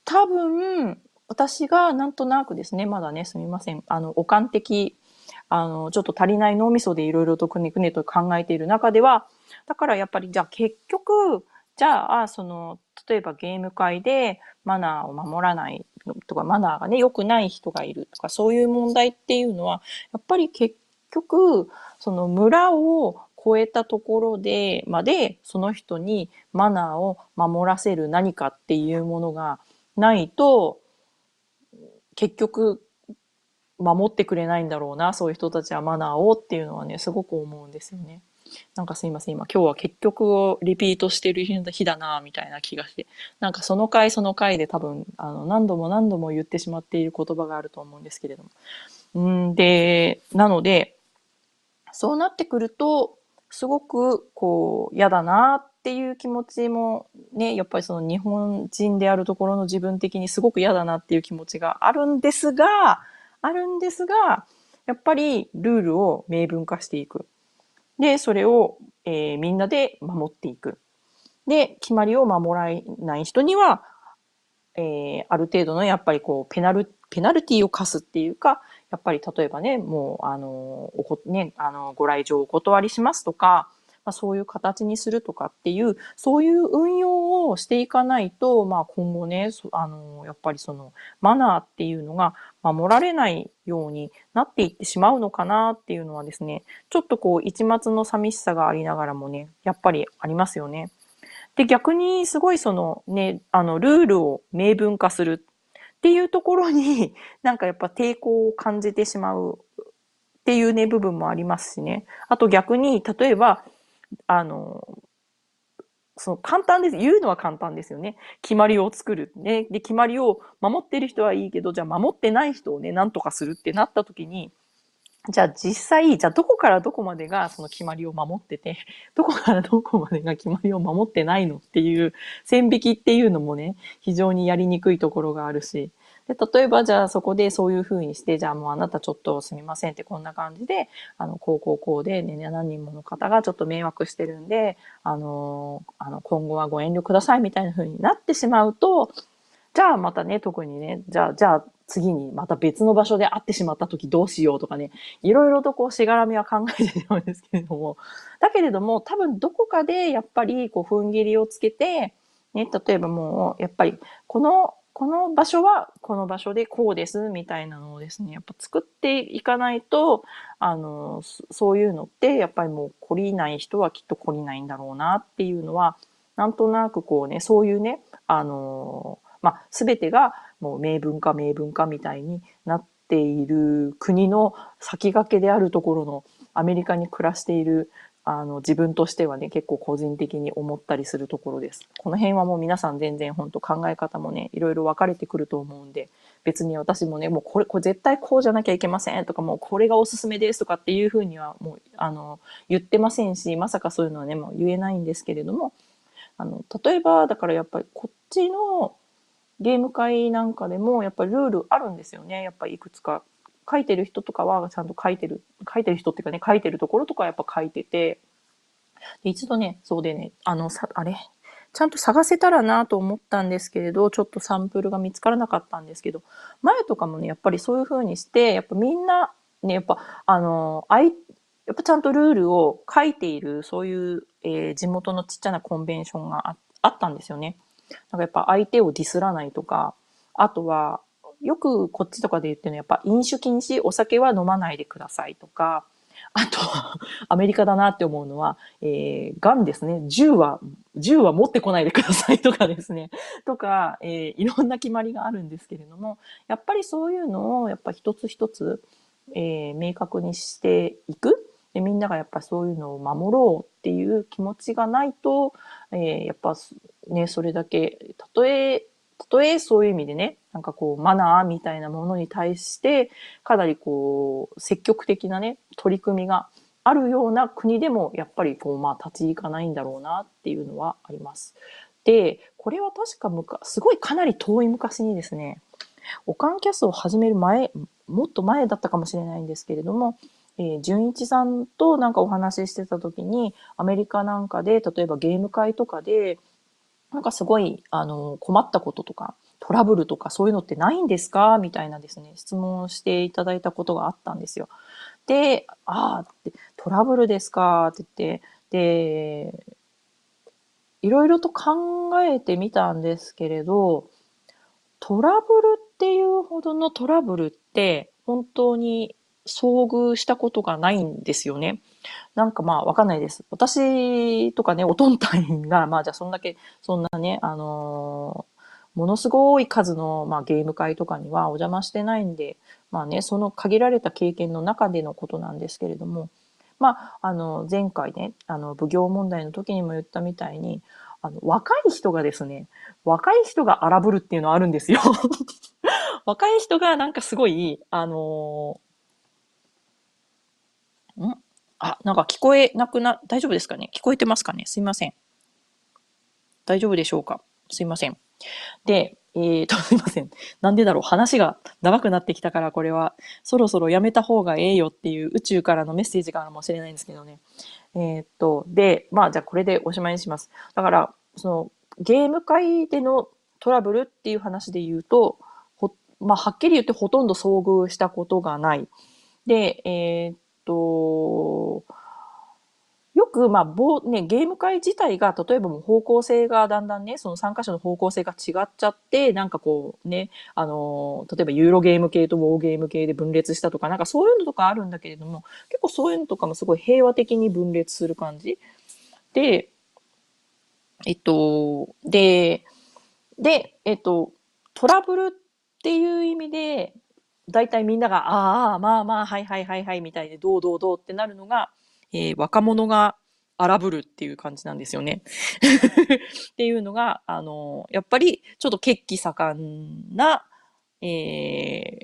多分、私がなんとなくですね、まだね、すみません。あの、お感的、あの、ちょっと足りない脳みそでいろいろとくねくねと考えている中では、だからやっぱり、じゃあ結局、じゃあ、その、例えばゲーム界でマナーを守らないとか、マナーがね、良くない人がいるとか、そういう問題っていうのは、やっぱり結局、その村を超えたところでまで、その人にマナーを守らせる何かっていうものがないと、結局、守ってくれないんだろうな、そういう人たちはマナーをっていうのはね、すごく思うんですよね。なんかすいません、今今日は結局をリピートしてる日だな、みたいな気がして。なんかその回その回で多分、あの、何度も何度も言ってしまっている言葉があると思うんですけれども。うんで、なので、そうなってくると、すごく、こう、嫌だなっていう気持ちもね、やっぱりその日本人であるところの自分的にすごく嫌だなっていう気持ちがあるんですが、あるんですが、やっぱりルールを明文化していく。で、それを、えー、みんなで守っていく。で、決まりを守らない人には、えー、ある程度のやっぱりこう、ペナル、ペナルティを課すっていうか、やっぱり例えばね、もう、あの、おこ、ね、あの、ご来場お断りしますとか、まあ、そういう形にするとかっていう、そういう運用をしていかないと、まあ今後ね、あの、やっぱりそのマナーっていうのが守られないようになっていってしまうのかなっていうのはですね、ちょっとこう一末の寂しさがありながらもね、やっぱりありますよね。で、逆にすごいそのね、あの、ルールを明文化するっていうところに、<laughs> なんかやっぱ抵抗を感じてしまうっていうね、部分もありますしね。あと逆に、例えば、あの、その簡単です。言うのは簡単ですよね。決まりを作る。ね。で、決まりを守ってる人はいいけど、じゃあ守ってない人をね、なんとかするってなった時に、じゃあ実際、じゃあどこからどこまでがその決まりを守ってて、<laughs> どこからどこまでが決まりを守ってないのっていう線引きっていうのもね、非常にやりにくいところがあるし、で、例えばじゃあそこでそういうふうにして、じゃあもうあなたちょっとすみませんってこんな感じで、あの、こうこうこうでね、何人もの方がちょっと迷惑してるんで、あの、あの、今後はご遠慮くださいみたいなふうになってしまうと、じゃあまたね、特にね、じゃあ、じゃあ次にまた別の場所で会ってしまった時どうしようとかね、いろいろとこうしがらみは考えてしまうんですけれども、だけれども多分どこかでやっぱりこう踏ん切りをつけて、ね、例えばもうやっぱりこのこの場所はこの場所でこうですみたいなのをですね、やっぱ作っていかないと、あの、そういうのってやっぱりもう懲りない人はきっと懲りないんだろうなっていうのは、なんとなくこうね、そういうね、あの、まあ、すべてがもう明文化明文化みたいになっている国の先駆けであるところのアメリカに暮らしているあの、自分としてはね、結構個人的に思ったりするところです。この辺はもう皆さん全然本当考え方もね、いろいろ分かれてくると思うんで、別に私もね、もうこれ、これ絶対こうじゃなきゃいけませんとか、もうこれがおすすめですとかっていうふうにはもう、あの、言ってませんし、まさかそういうのはね、もう言えないんですけれども、あの、例えば、だからやっぱりこっちのゲーム会なんかでも、やっぱりルールあるんですよね。やっぱりいくつか書いてる人とかはちゃんと書いてる、書いてる人っていうかね、書いてるところとかやっぱ書いてて、で一度ね、そうでね、あの、さ、あれ？ちゃんと探せたらなと思ったんですけれど、ちょっとサンプルが見つからなかったんですけど、前とかもね、やっぱりそういう風にして、やっぱみんな、ね、やっぱ、あの、あい、やっぱちゃんとルールを書いている、そういう、えー、地元のちっちゃなコンベンションがああったんですよね。なんかやっぱ相手をディスらないとか、あとは、よくこっちとかで言ってるのはやっぱ飲酒禁止、お酒は飲まないでくださいとか、あと、アメリカだなって思うのは、えー、ガンですね。銃は、銃は持ってこないでくださいとかですね。<laughs> とか、えー、いろんな決まりがあるんですけれども、やっぱりそういうのを、やっぱ一つ一つ、えー、明確にしていく。でみんながやっぱそういうのを守ろうっていう気持ちがないと、えー、やっぱね、それだけ、たとえとえそういう意味でね、なんかこう、マナーみたいなものに対して、かなりこう、積極的なね、取り組みがあるような国でも、やっぱりこう、まあ、立ち行かないんだろうなっていうのはあります。で、これは確かむか、すごいかなり遠い昔にですね、オカンキャスを始める前、もっと前だったかもしれないんですけれども、えー、純一さんとなんかお話ししてた時に、アメリカなんかで、例えばゲーム会とかで、なんかすごい、あの、困ったこととか、トラブルとかそういうのってないんですか？みたいなですね、質問していただいたことがあったんですよ。で、ああ、トラブルですか？って言って、で、いろいろと考えてみたんですけれど、トラブルっていうほどのトラブルって本当に遭遇したことがないんですよね。なんかまあわかんないです。私とかね、おとんたいが、<laughs> まあじゃあそんだけ、そんなね、あのー、ものすごい数の、まあ、ゲーム会とかにはお邪魔してないんで、まあね、その限られた経験の中でのことなんですけれども、まあ、あの、前回ね、あの、奉行問題の時にも言ったみたいに、あの、若い人がですね、若い人が荒ぶるっていうのはあるんですよ。<laughs> 若い人がなんかすごい、あのん？あ、なんか聞こえなくな、大丈夫ですかね？聞こえてますかね？すいません。大丈夫でしょうか？すいません。で、えーと、<laughs> すいません。なんでだろう？話が長くなってきたからこれはそろそろやめた方がええよっていう宇宙からのメッセージかもしれないんですけどね。えー、っと、で、まあじゃあこれでおしまいにします。だから、そのゲーム界でのトラブルっていう話で言うと、ほまあはっきり言ってほとんど遭遇したことがない。で、えー、と、よく、まあ、ぼね、ゲーム会自体が、例えばもう方向性がだんだんね、その参加者の方向性が違っちゃって、なんかこうね、あの、例えばユーロゲーム系とウォーゲーム系で分裂したとか、なんかそういうのとかあるんだけれども、結構そういうのとかもすごい平和的に分裂する感じ。で、えっと、で、で、えっと、トラブルっていう意味で、大体みんなが、ああ、まあまあ、はいはいはいはい、みたいで、どうどうどうってなるのが、えー、若者が荒ぶるっていう感じなんですよね。<laughs> っていうのが、あの、やっぱりちょっと血気盛んな、え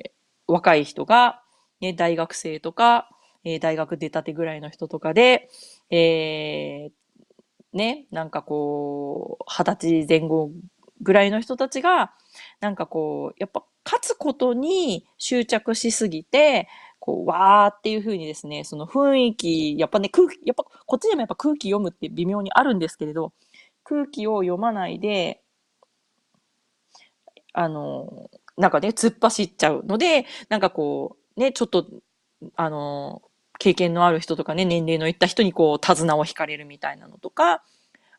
ー、若い人が、ね、大学生とか、えー、大学出たてぐらいの人とかで、えー、ね、なんかこう、二十歳前後ぐらいの人たちが、なんかこう、やっぱ勝つことに執着しすぎて、こう、わーっていう風にですね、その雰囲気、やっぱね、空気、やっぱこっちでもやっぱ空気読むって微妙にあるんですけれど、空気を読まないで、あの、なんかね、突っ走っちゃうので、なんかこう、ね、ちょっと、あの、経験のある人とかね、年齢のいった人にこう、手綱を引かれるみたいなのとか、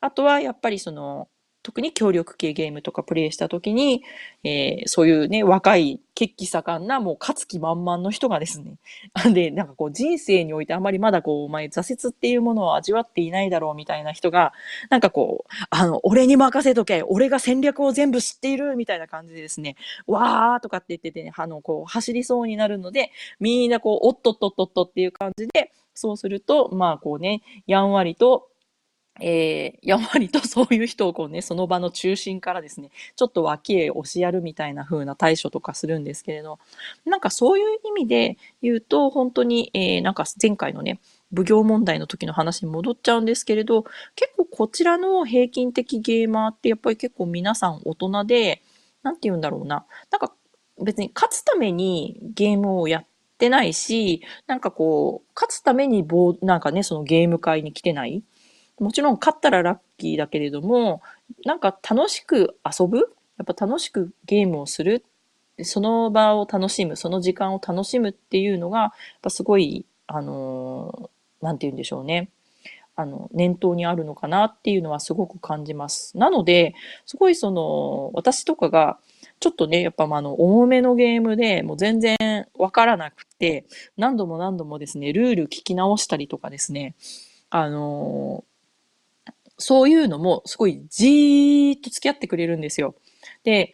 あとはやっぱりその、特に協力系ゲームとかプレイした時に、えー、そういうね、若い、血気盛んな、もう勝つ気満々の人がですね、<laughs> で、なんかこう人生においてあまりまだこう、お前挫折っていうものを味わっていないだろうみたいな人が、なんかこう、あの、俺に任せとけ俺が戦略を全部知っているみたいな感じでですね、わーとかって言ってて、ね、あの、こう、走りそうになるので、みんなこう、おっとっとっとっとっていう感じで、そうすると、まあこうね、やんわりと、えー、やんわりとそういう人をこうね、その場の中心からですね、ちょっと脇へ押しやるみたいな風な対処とかするんですけれど、なんかそういう意味で言うと、本当に、えー、なんか前回のね、奉行問題の時の話に戻っちゃうんですけれど、結構こちらの平均的ゲーマーってやっぱり結構皆さん大人で、なんて言うんだろうな。なんか別に勝つためにゲームをやってないし、なんかこう、勝つために棒、なんかね、そのゲーム会に来てないもちろん勝ったらラッキーだけれども、なんか楽しく遊ぶ？やっぱ楽しくゲームをする？その場を楽しむ、その時間を楽しむっていうのが、やっぱすごい、あの、なんて言うんでしょうね。あの、念頭にあるのかなっていうのはすごく感じます。なので、すごいその、私とかが、ちょっとね、やっぱあの、重めのゲームでもう全然わからなくて、何度も何度もですね、ルール聞き直したりとかですね、あのそういうのもすごいじーっと付き合ってくれるんですよ。で、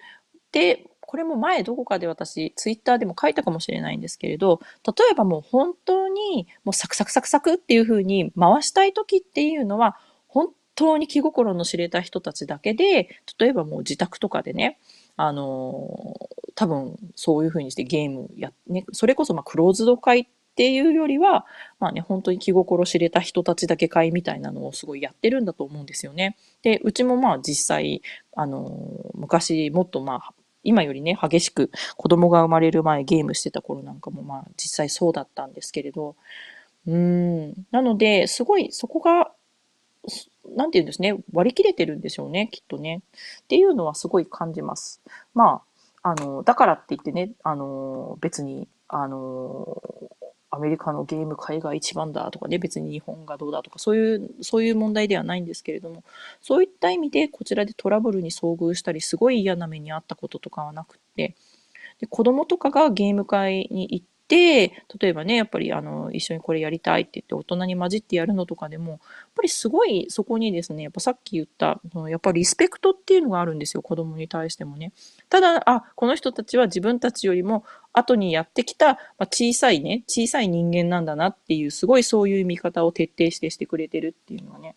で、これも前どこかで私、ツイッターでも書いたかもしれないんですけれど、例えばもう本当にもうサクサクサクサクっていう風に回したい時っていうのは、本当に気心の知れた人たちだけで、例えばもう自宅とかでね、あの多分そういう風にしてゲームや、ね、それこそまあクローズド会っていうよりは、まあね、本当に気心知れた人たちだけ会みたいなのをすごいやってるんだと思うんですよね。で、うちもまあ実際、あの、昔もっとまあ、今よりね、激しく子供が生まれる前ゲームしてた頃なんかもまあ実際そうだったんですけれど、うん。なので、すごいそこが、なんて言うんですね、割り切れてるんでしょうね、きっとね。っていうのはすごい感じます。まあ、あの、だからって言ってね、あの、別に、あの、アメリカのゲーム界が一番だとかね、別に日本がどうだとか、そういう、そういう問題ではないんですけれども、そういった意味でこちらでトラブルに遭遇したり、すごい嫌な目にあったこととかはなくって、で子供とかがゲーム会に行って、例えばね、やっぱりあの、一緒にこれやりたいって言って大人に混じってやるのとかでも、やっぱりすごいそこにですね、やっぱさっき言った、やっぱりリスペクトっていうのがあるんですよ、子供に対してもね。ただ、あ、この人たちは自分たちよりも後にやってきた、ま、小さいね、小さい人間なんだなっていう、すごいそういう見方を徹底してしてくれてるっていうのはね、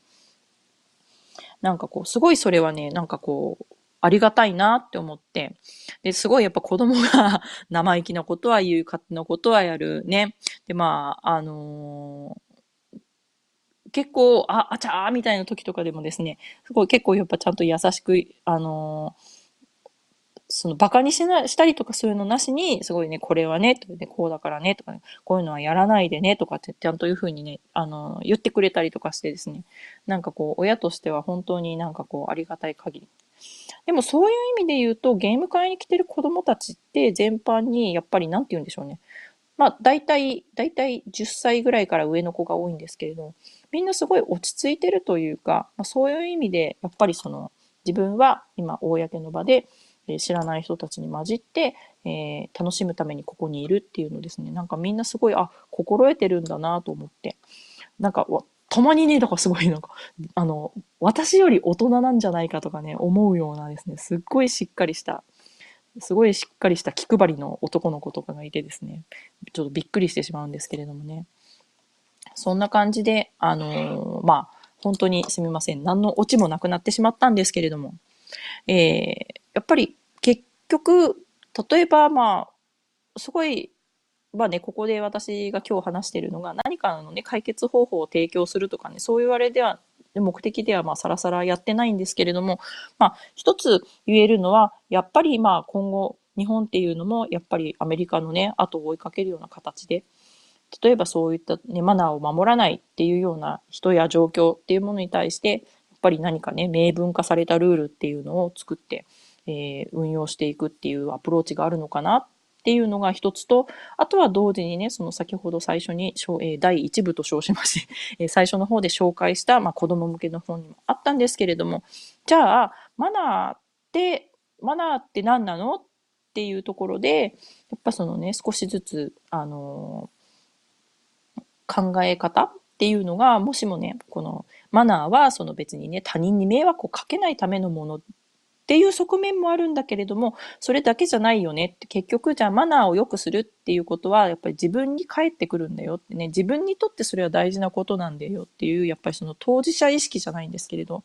なんかこう、すごいそれはね、なんかこう、ありがたいなって思って、で、すごいやっぱ子供が <laughs> 生意気なことは言う、勝手なことはやるね。で、まあ、あのー、結構、あ、あちゃーみたいな時とかでもですね、すごい結構やっぱちゃんと優しく、あのーそのバカにしな、したりとかそういうのなしに、すごいね、これはね、とかね、こうだからね、とかね、こういうのはやらないでね、とかってちゃんというふうにね、あの、言ってくれたりとかしてですね、なんかこう、親としては本当になんかこう、ありがたい限り。でもそういう意味で言うと、ゲーム会に来てる子供たちって全般に、やっぱりなんて言うんでしょうね。まあ、大体、大体10歳ぐらいから上の子が多いんですけれど、みんなすごい落ち着いてるというか、まあ、そういう意味で、やっぱりその、自分は今、公の場で、え知らない人たちに混じって、えー、楽しむためにここにいるっていうのですね。なんかみんなすごい、あ、心得てるんだなと思って。なんか、たまにね、だからすごいなんか、あの、私より大人なんじゃないかとかね、思うようなですね、すっごいしっかりした、すごいしっかりした気配りの男の子とかがいてですね、ちょっとびっくりしてしまうんですけれどもね。そんな感じで、あのー、まあ、本当にすみません。何のオチもなくなってしまったんですけれども、えー、やっぱり結局、例えばまあ、すごいまあね、ここで私が今日話しているのが何かのね、解決方法を提供するとかね、そういうあれでは、目的ではまあさらさらやってないんですけれども、まあ一つ言えるのは、やっぱりまあ今後、日本っていうのもやっぱりアメリカのね、後を追いかけるような形で、例えばそういった、ね、マナーを守らないっていうような人や状況っていうものに対して、やっぱり何かね、明文化されたルールっていうのを作って、えー、運用していくっていうアプローチがあるのかなっていうのが一つと、あとは同時にね、その先ほど最初に、え第1部と称しまして、<laughs> 最初の方で紹介した、まあ、子供向けの本にもあったんですけれども、じゃあ、マナーって、マナーって何なの？っていうところで、やっぱそのね、少しずつ、あの、考え方っていうのが、もしもね、このマナーはその別にね、他人に迷惑をかけないためのものっていう側面もあるんだけれども、それだけじゃないよね。って、結局じゃあマナーを良くするっていうことは、やっぱり自分に返ってくるんだよってね、自分にとってそれは大事なことなんだよっていう、やっぱりその当事者意識じゃないんですけれど、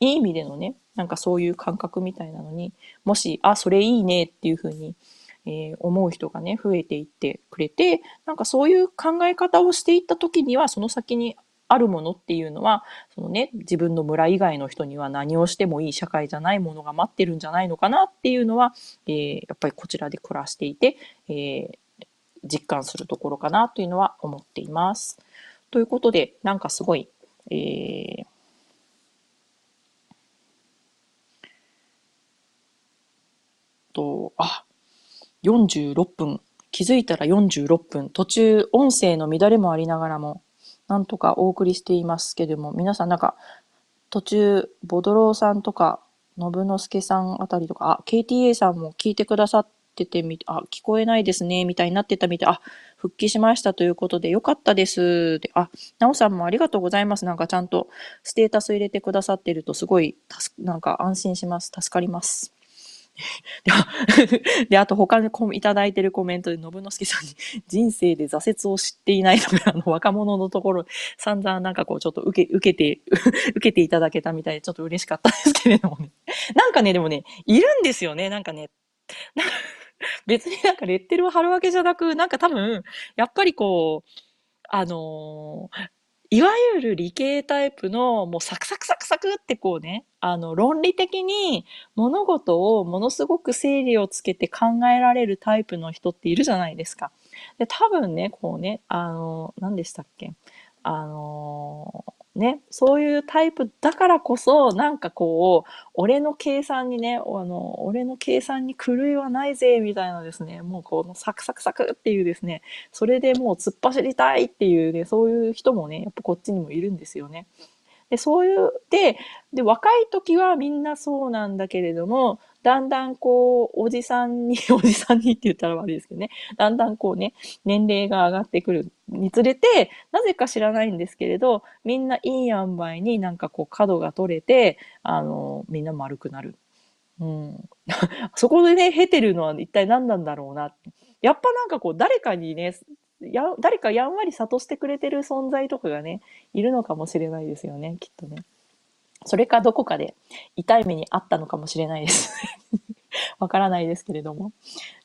いい意味でのね、なんかそういう感覚みたいなのに、もし、あ、それいいねっていうふうに、えー、思う人がね、増えていってくれて、なんかそういう考え方をしていった時には、その先にあるものっていうのは、そのね、自分の村以外の人には何をしてもいい社会じゃないものが待ってるんじゃないのかなっていうのは、えー、やっぱりこちらで暮らしていて、えー、実感するところかなというのは思っています。ということで、なんかすごい、えー、と、あ、46分。気づいたら46分。途中、音声の乱れもありながらも、なんとかお送りしていますけども、皆さんなんか、途中、ボドローさんとか、信之助さんあたりとか、あ、KTA さんも聞いてくださっててみ、あ、聞こえないですね、みたいになってたみたい、あ、復帰しましたということで、よかったです。で、あ、なおさんもありがとうございます。なんかちゃんとステータス入れてくださってると、すごい、なんか安心します。助かります。<laughs> で、あと他にいただいてるコメントで、信之助さんに、人生で挫折を知っていないとか、あの、若者のところ、散々なんかこう、ちょっと受け、受けて、<laughs> 受けていただけたみたいで、ちょっと嬉しかったですけれどもね。<laughs> なんかね、でもね、いるんですよね、なんかね。別になんかレッテルを貼るわけじゃなく、なんか多分、やっぱりこう、あのー、いわゆる理系タイプの、もうサクサクサクサクってこうね、あの、論理的に物事をものすごく整理をつけて考えられるタイプの人っているじゃないですか。で、多分ね、こうね、あの、何でしたっけ？あのね、そういうタイプだからこそ、なんかこう、俺の計算にね、あの、俺の計算に狂いはないぜ、みたいなですね、もうこのサクサクサクっていうですね、それでもう突っ走りたいっていうね、そういう人もね、やっぱこっちにもいるんですよね。で、そういう、で、で、若い時はみんなそうなんだけれども、だんだんこう、おじさんに、<laughs> おじさんにって言ったら悪いですけどね、だんだんこうね、年齢が上がってくるにつれて、なぜか知らないんですけれど、みんないい塩梅になんかこう角が取れて、あの、みんな丸くなる。うん。<laughs> そこでね、経てるのは一体何なんだろうな。やっぱなんかこう、誰かにね、や、誰かやんわり諭してくれてる存在とかがね、いるのかもしれないですよね、きっとね。それかどこかで痛い目にあったのかもしれないです。<laughs> わからないですけれども。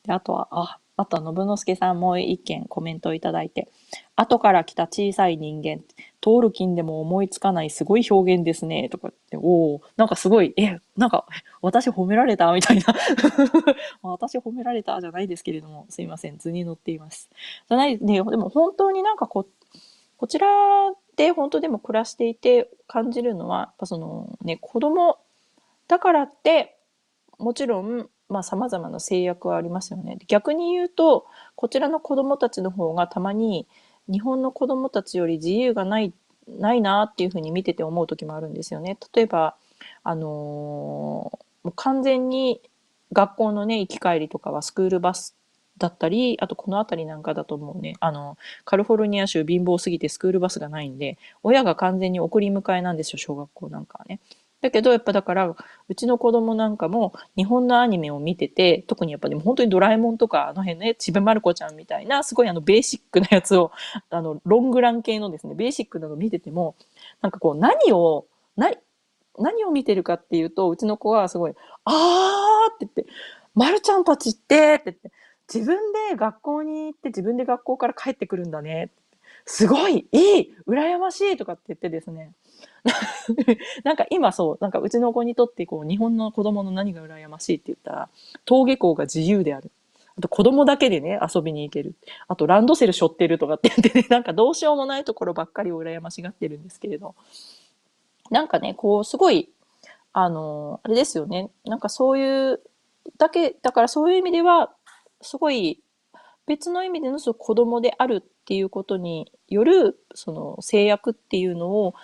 であとは、あ、あとは信之助さんもう一件コメントをいただいて、後から来た小さい人間、通る金でも思いつかないすごい表現ですね、とかって、おおなんかすごい、え、なんか、私褒められたみたいな。<laughs> 私褒められたじゃないですけれども、すいません、図に乗っています。じゃない、ね、でも本当になんかこ、こちらで本当でも暮らしていて感じるのは、やっぱそのね、子供だからって、もちろん、まあ様々な制約はありますよね。逆に言うと、こちらの子供たちの方がたまに日本の子供たちより自由がない、ないなっていうふうに見てて思う時もあるんですよね。例えば、あのー、もう完全に学校のね、行き帰りとかはスクールバスだったり、あとこの辺りなんかだと思うね、あの、カリフォルニア州貧乏すぎてスクールバスがないんで、親が完全に送り迎えなんですよ、小学校なんかはね。だけど、やっぱだから、うちの子供なんかも日本のアニメを見てて、特にやっぱでも本当にドラえもんとか、あの辺ね、ちびまる子ちゃんみたいな、すごいあの、ベーシックなやつを、あの、ロングラン系のですね、ベーシックなのを見てても、なんかこう、何を、な、何を見てるかっていうと、うちの子はすごい、あーって言って、まるちゃんたちってって言って、自分で学校に行って自分で学校から帰ってくるんだね。すごいいい羨ましいとかって言ってですね。<laughs> なんか今そう、なんかうちの子にとってこう日本の子供の何が羨ましいって言ったら、登下校が自由である。あと子供だけでね、遊びに行ける。あとランドセル背負ってるとかって言ってね、<laughs> なんかどうしようもないところばっかりを羨ましがってるんですけれど。なんかね、こうすごい、あの、あれですよね。なんかそういう、だけ、だからそういう意味では、すごい別の意味でのその子供であるっていうことによるその制約っていうのを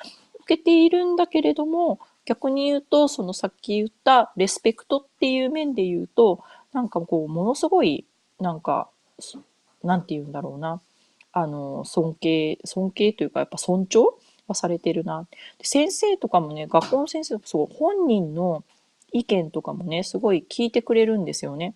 けているんだけれども逆に言うとそのさっき言ったレスペクトっていう面で言うとなんかこうものすごいなんかなんて言うんだろうなあの尊敬尊敬というかやっぱ尊重はされてるな先生とかもね学校の先生とかそう本人の意見とかもねすごい聞いてくれるんですよね。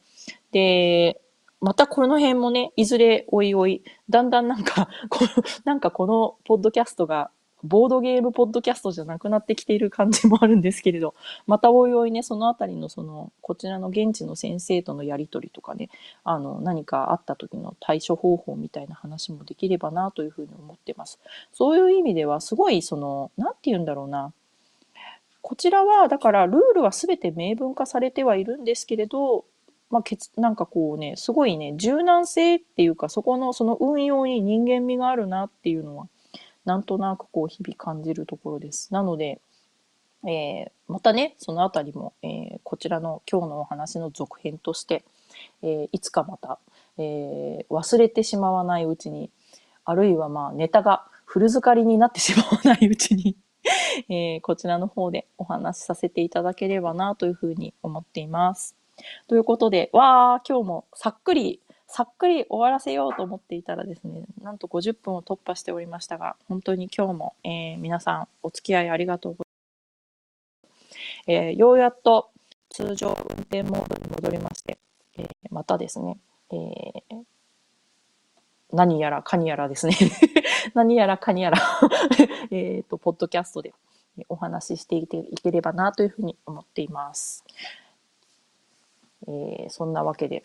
でまたこの辺もね、いずれおいおい、だんだんなんか、この、なんかこのポッドキャストが、ボードゲームポッドキャストじゃなくなってきている感じもあるんですけれど、またおいおいね、そのあたりのその、こちらの現地の先生とのやりとりとかね、あの、何かあった時の対処方法みたいな話もできればなというふうに思ってます。そういう意味では、すごいその、なんて言うんだろうな、こちらは、だからルールは全て明文化されてはいるんですけれど、まあ、けつなんかこうね、すごいね、柔軟性っていうか、そこのその運用に人間味があるなっていうのは、なんとなくこう日々感じるところです。なので、えー、またね、そのあたりも、えー、こちらの今日のお話の続編として、えー、いつかまた、え忘れてしまわないうちに、あるいはまあネタが古漬かりになってしまわないうちに <laughs> えこちらの方でお話しさせていただければなというふうに思っています。ということで、わあ、今日もさっくり、さっくり終わらせようと思っていたらですね、なんと50分を突破しておりましたが、本当に今日も、えー、皆さんお付き合いありがとうございます。えー、ようやっと通常運転モードに戻りまして、えー、またですね、えー、何やらかにやらですね <laughs> 何やらかにやら <laughs> えっと、ポッドキャストでお話ししていていければなというふうに思っています。えー、そんなわけで。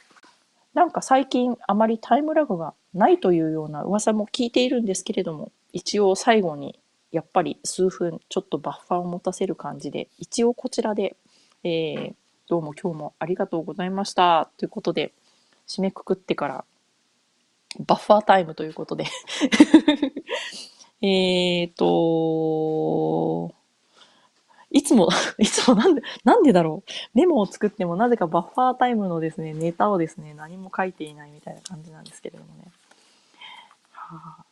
なんか最近あまりタイムラグがないというような噂も聞いているんですけれども、一応最後にやっぱり数分ちょっとバッファーを持たせる感じで、一応こちらで、えー、どうも今日もありがとうございました。ということで、締めくくってからバッファータイムということで <laughs> えっと、いつも、<laughs> いつもなんで、なんでだろう？メモを作ってもなぜかバッファータイムのですね、ネタをですね、何も書いていないみたいな感じなんですけれどもね。はあ、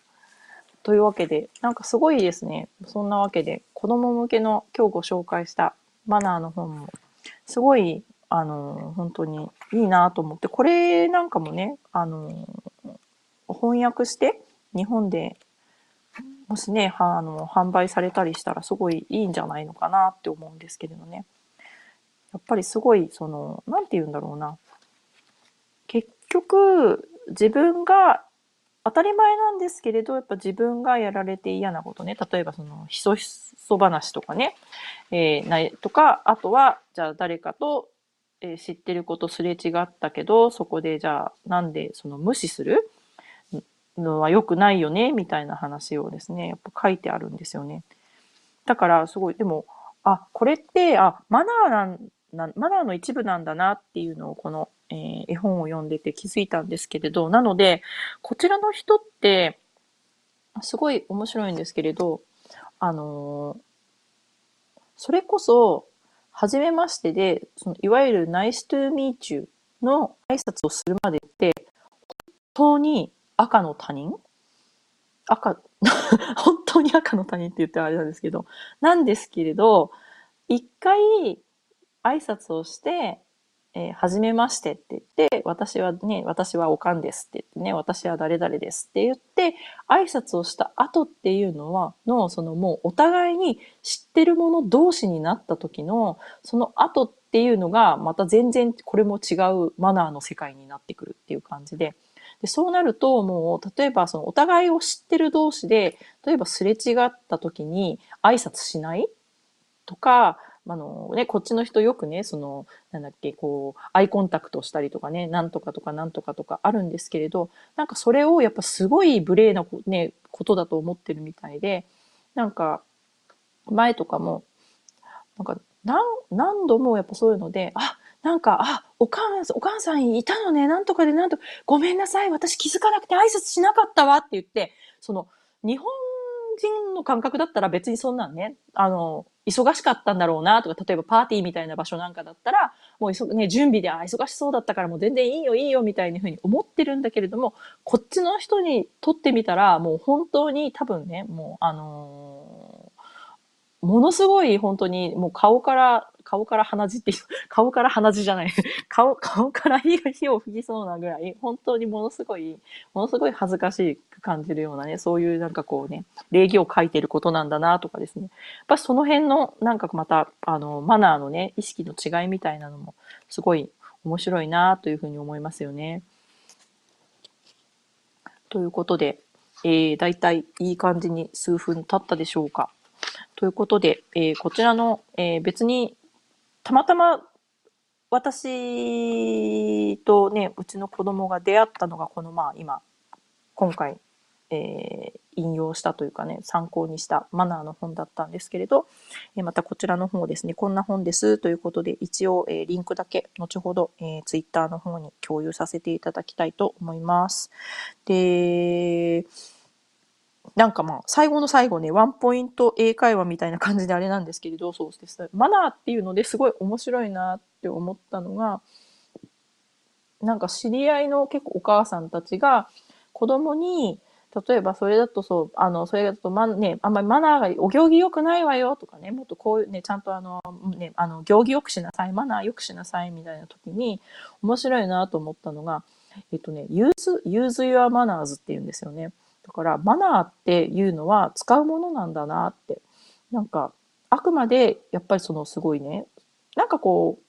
というわけで、なんかすごいですね。そんなわけで、子供向けの今日ご紹介したマナーの本も、すごい、あの、本当にいいなと思って、これなんかもね、あの、翻訳して日本でもしね、あの、販売されたりしたらすごいいいんじゃないのかなって思うんですけれどね。やっぱりすごい、その、なんて言うんだろうな。結局、自分が当たり前なんですけれど、やっぱ自分がやられて嫌なことね。例えばその、ひそひそ話とかね。えー、ないとか、あとは、じゃあ誰かと、えー、知ってることすれ違ったけど、そこでじゃあ、なんでその無視するのは良くないよね、みたいな話をですね、やっぱ書いてあるんですよね。だからすごい、でも、あ、これって、あ、マナーなんな、マナーの一部なんだなっていうのをこの、えー、絵本を読んでて気づいたんですけれど、なので、こちらの人って、すごい面白いんですけれど、あのー、それこそ、初めましてで、そのいわゆる nice to meet you の挨拶をするまでって、本当に赤の他人？赤、<laughs> 本当に赤の他人って言ってあれなんですけど、なんですけれど、一回挨拶をして、えー、はじめましてって言って、私はね、私はおかんですって言ってね、私は誰々ですって言って、挨拶をした後っていうのは、の、そのもうお互いに知ってる者同士になった時の、その後っていうのが、また全然これも違うマナーの世界になってくるっていう感じで、でそうなると、もう、例えばそのお互いを知ってる同士で、例えばすれ違った時に挨拶しない？とか、あのね、こっちの人よくね、その、なんだっけ、こう、アイコンタクトしたりとかね、なんとかとかなんとかとかあるんですけれど、なんかそれをやっぱすごい無礼なね、ことだと思ってるみたいで、なんか、前とかも、なんか、何、何度もやっぱそういうので、あ、なんか、あ、おかん、お母さんいたのね、なんとかでなんとか、ごめんなさい、私気づかなくて挨拶しなかったわ。って言って、その、日本人の感覚だったら別にそんなんね、あの、忙しかったんだろうな。とか、例えばパーティーみたいな場所なんかだったら、もうね、準備で、あ、忙しそうだったからもう全然いいよいいよみたいなふうに思ってるんだけれども、こっちの人にとってみたら、もう本当に多分ね、もうあのー、ものすごい本当にもう顔から顔から鼻血って <laughs> 顔から鼻血じゃない <laughs> 顔、顔から火を吹きそうなぐらい、本当にものすごい、ものすごい恥ずかしく感じるようなね、そういうなんかこうね、礼儀を書いてることなんだなとかですね。やっぱその辺のなんかまた、あの、マナーのね、意識の違いみたいなのも、すごい面白いなというふうに思いますよね。ということで、えー、大体いい感じに数分経ったでしょうか。ということで、えー、こちらの、えー、別にたまたま私とね、うちの子供が出会ったのがこのまあ今、今回、えー、引用したというかね、参考にしたマナーの本だったんですけれど、え、またこちらの本をですね、こんな本ですということで、一応、え、リンクだけ後ほど、えー、ツイッターの方に共有させていただきたいと思います。で、なんかまあ、最後の最後ね、ワンポイント英会話みたいな感じであれなんですけれど、そうです。マナーっていうのですごい面白いなって思ったのが、なんか知り合いの結構お母さんたちが子供に、例えばそれだとそう、あの、それだとま、ね、あんまりマナーがお行儀良くないわよとかね、もっとこういうね、ちゃんとあの、ね、あの、行儀良くしなさい、マナー良くしなさいみたいな時に、面白いなと思ったのが、えっとね、use, use your manners って言うんですよね。だからマナーっていうのは使うものなんだなって。なんか、あくまでやっぱりそのすごいね、なんかこう、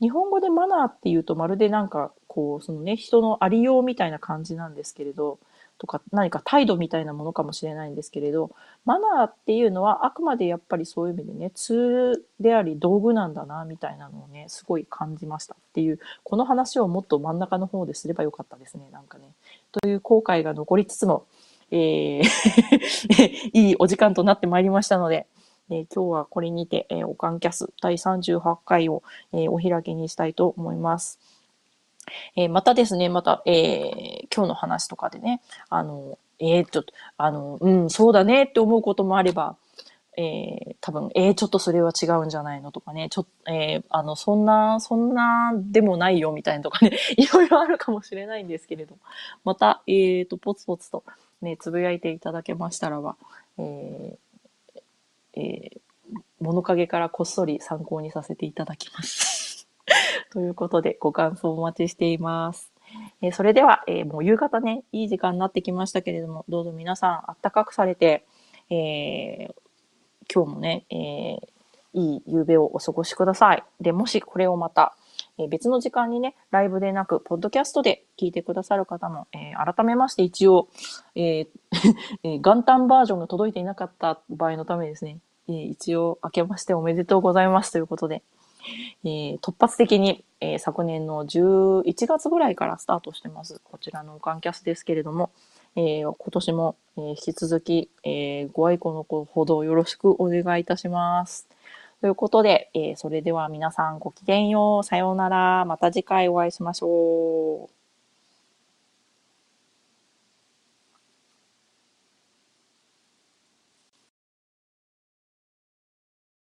日本語でマナーっていうとまるでなんかこう、そのね、人のありようみたいな感じなんですけれど、とか何か態度みたいなものかもしれないんですけれど、マナーっていうのはあくまでやっぱりそういう意味でね、ツールであり道具なんだな、みたいなのをね、すごい感じましたっていう、この話をもっと真ん中の方ですればよかったですね、なんかね。という後悔が残りつつも、えー <laughs> いいお時間となってまいりましたので、えー、今日はこれにて、えー、おかんキャス第38回を、えー、お開きにしたいと思います。えー、またですね、また、えー、今日の話とかでね、あの、えー、ちょっと、あの、うん、そうだねって思うこともあれば、えー、多分、えー、ちょっとそれは違うんじゃないのとかね、ちょっと、えー、あの、そんな、そんなでもないよみたいなとかね、<laughs> いろいろあるかもしれないんですけれど、また、えーと、ポツポツと、ね、つぶやいていただけましたらば、えー、えー、物陰からこっそり参考にさせていただきます。<laughs> ということで、ご感想お待ちしています。えー、それでは、えー、もう夕方ね、いい時間になってきましたけれども、どうぞ皆さんあったかくされて、えー、今日もね、えー、いい夕べをお過ごしください。で、もしこれをまた、え別の時間にね、ライブでなく、ポッドキャストで聞いてくださる方も、えー、改めまして一応、<laughs> えー、元旦バージョンが届いていなかった場合のためですね、えー、一応、明けましておめでとうございますということで、え、突発的に、え、昨年の11月ぐらいからスタートしてます。こちらのカンキャスですけれども、え、今年も、え、引き続き、え、ご愛顧のほどよろしくお願いいたします。ということで、えー、それでは皆さんごきげんよう。さようなら。また次回お会いしましょう。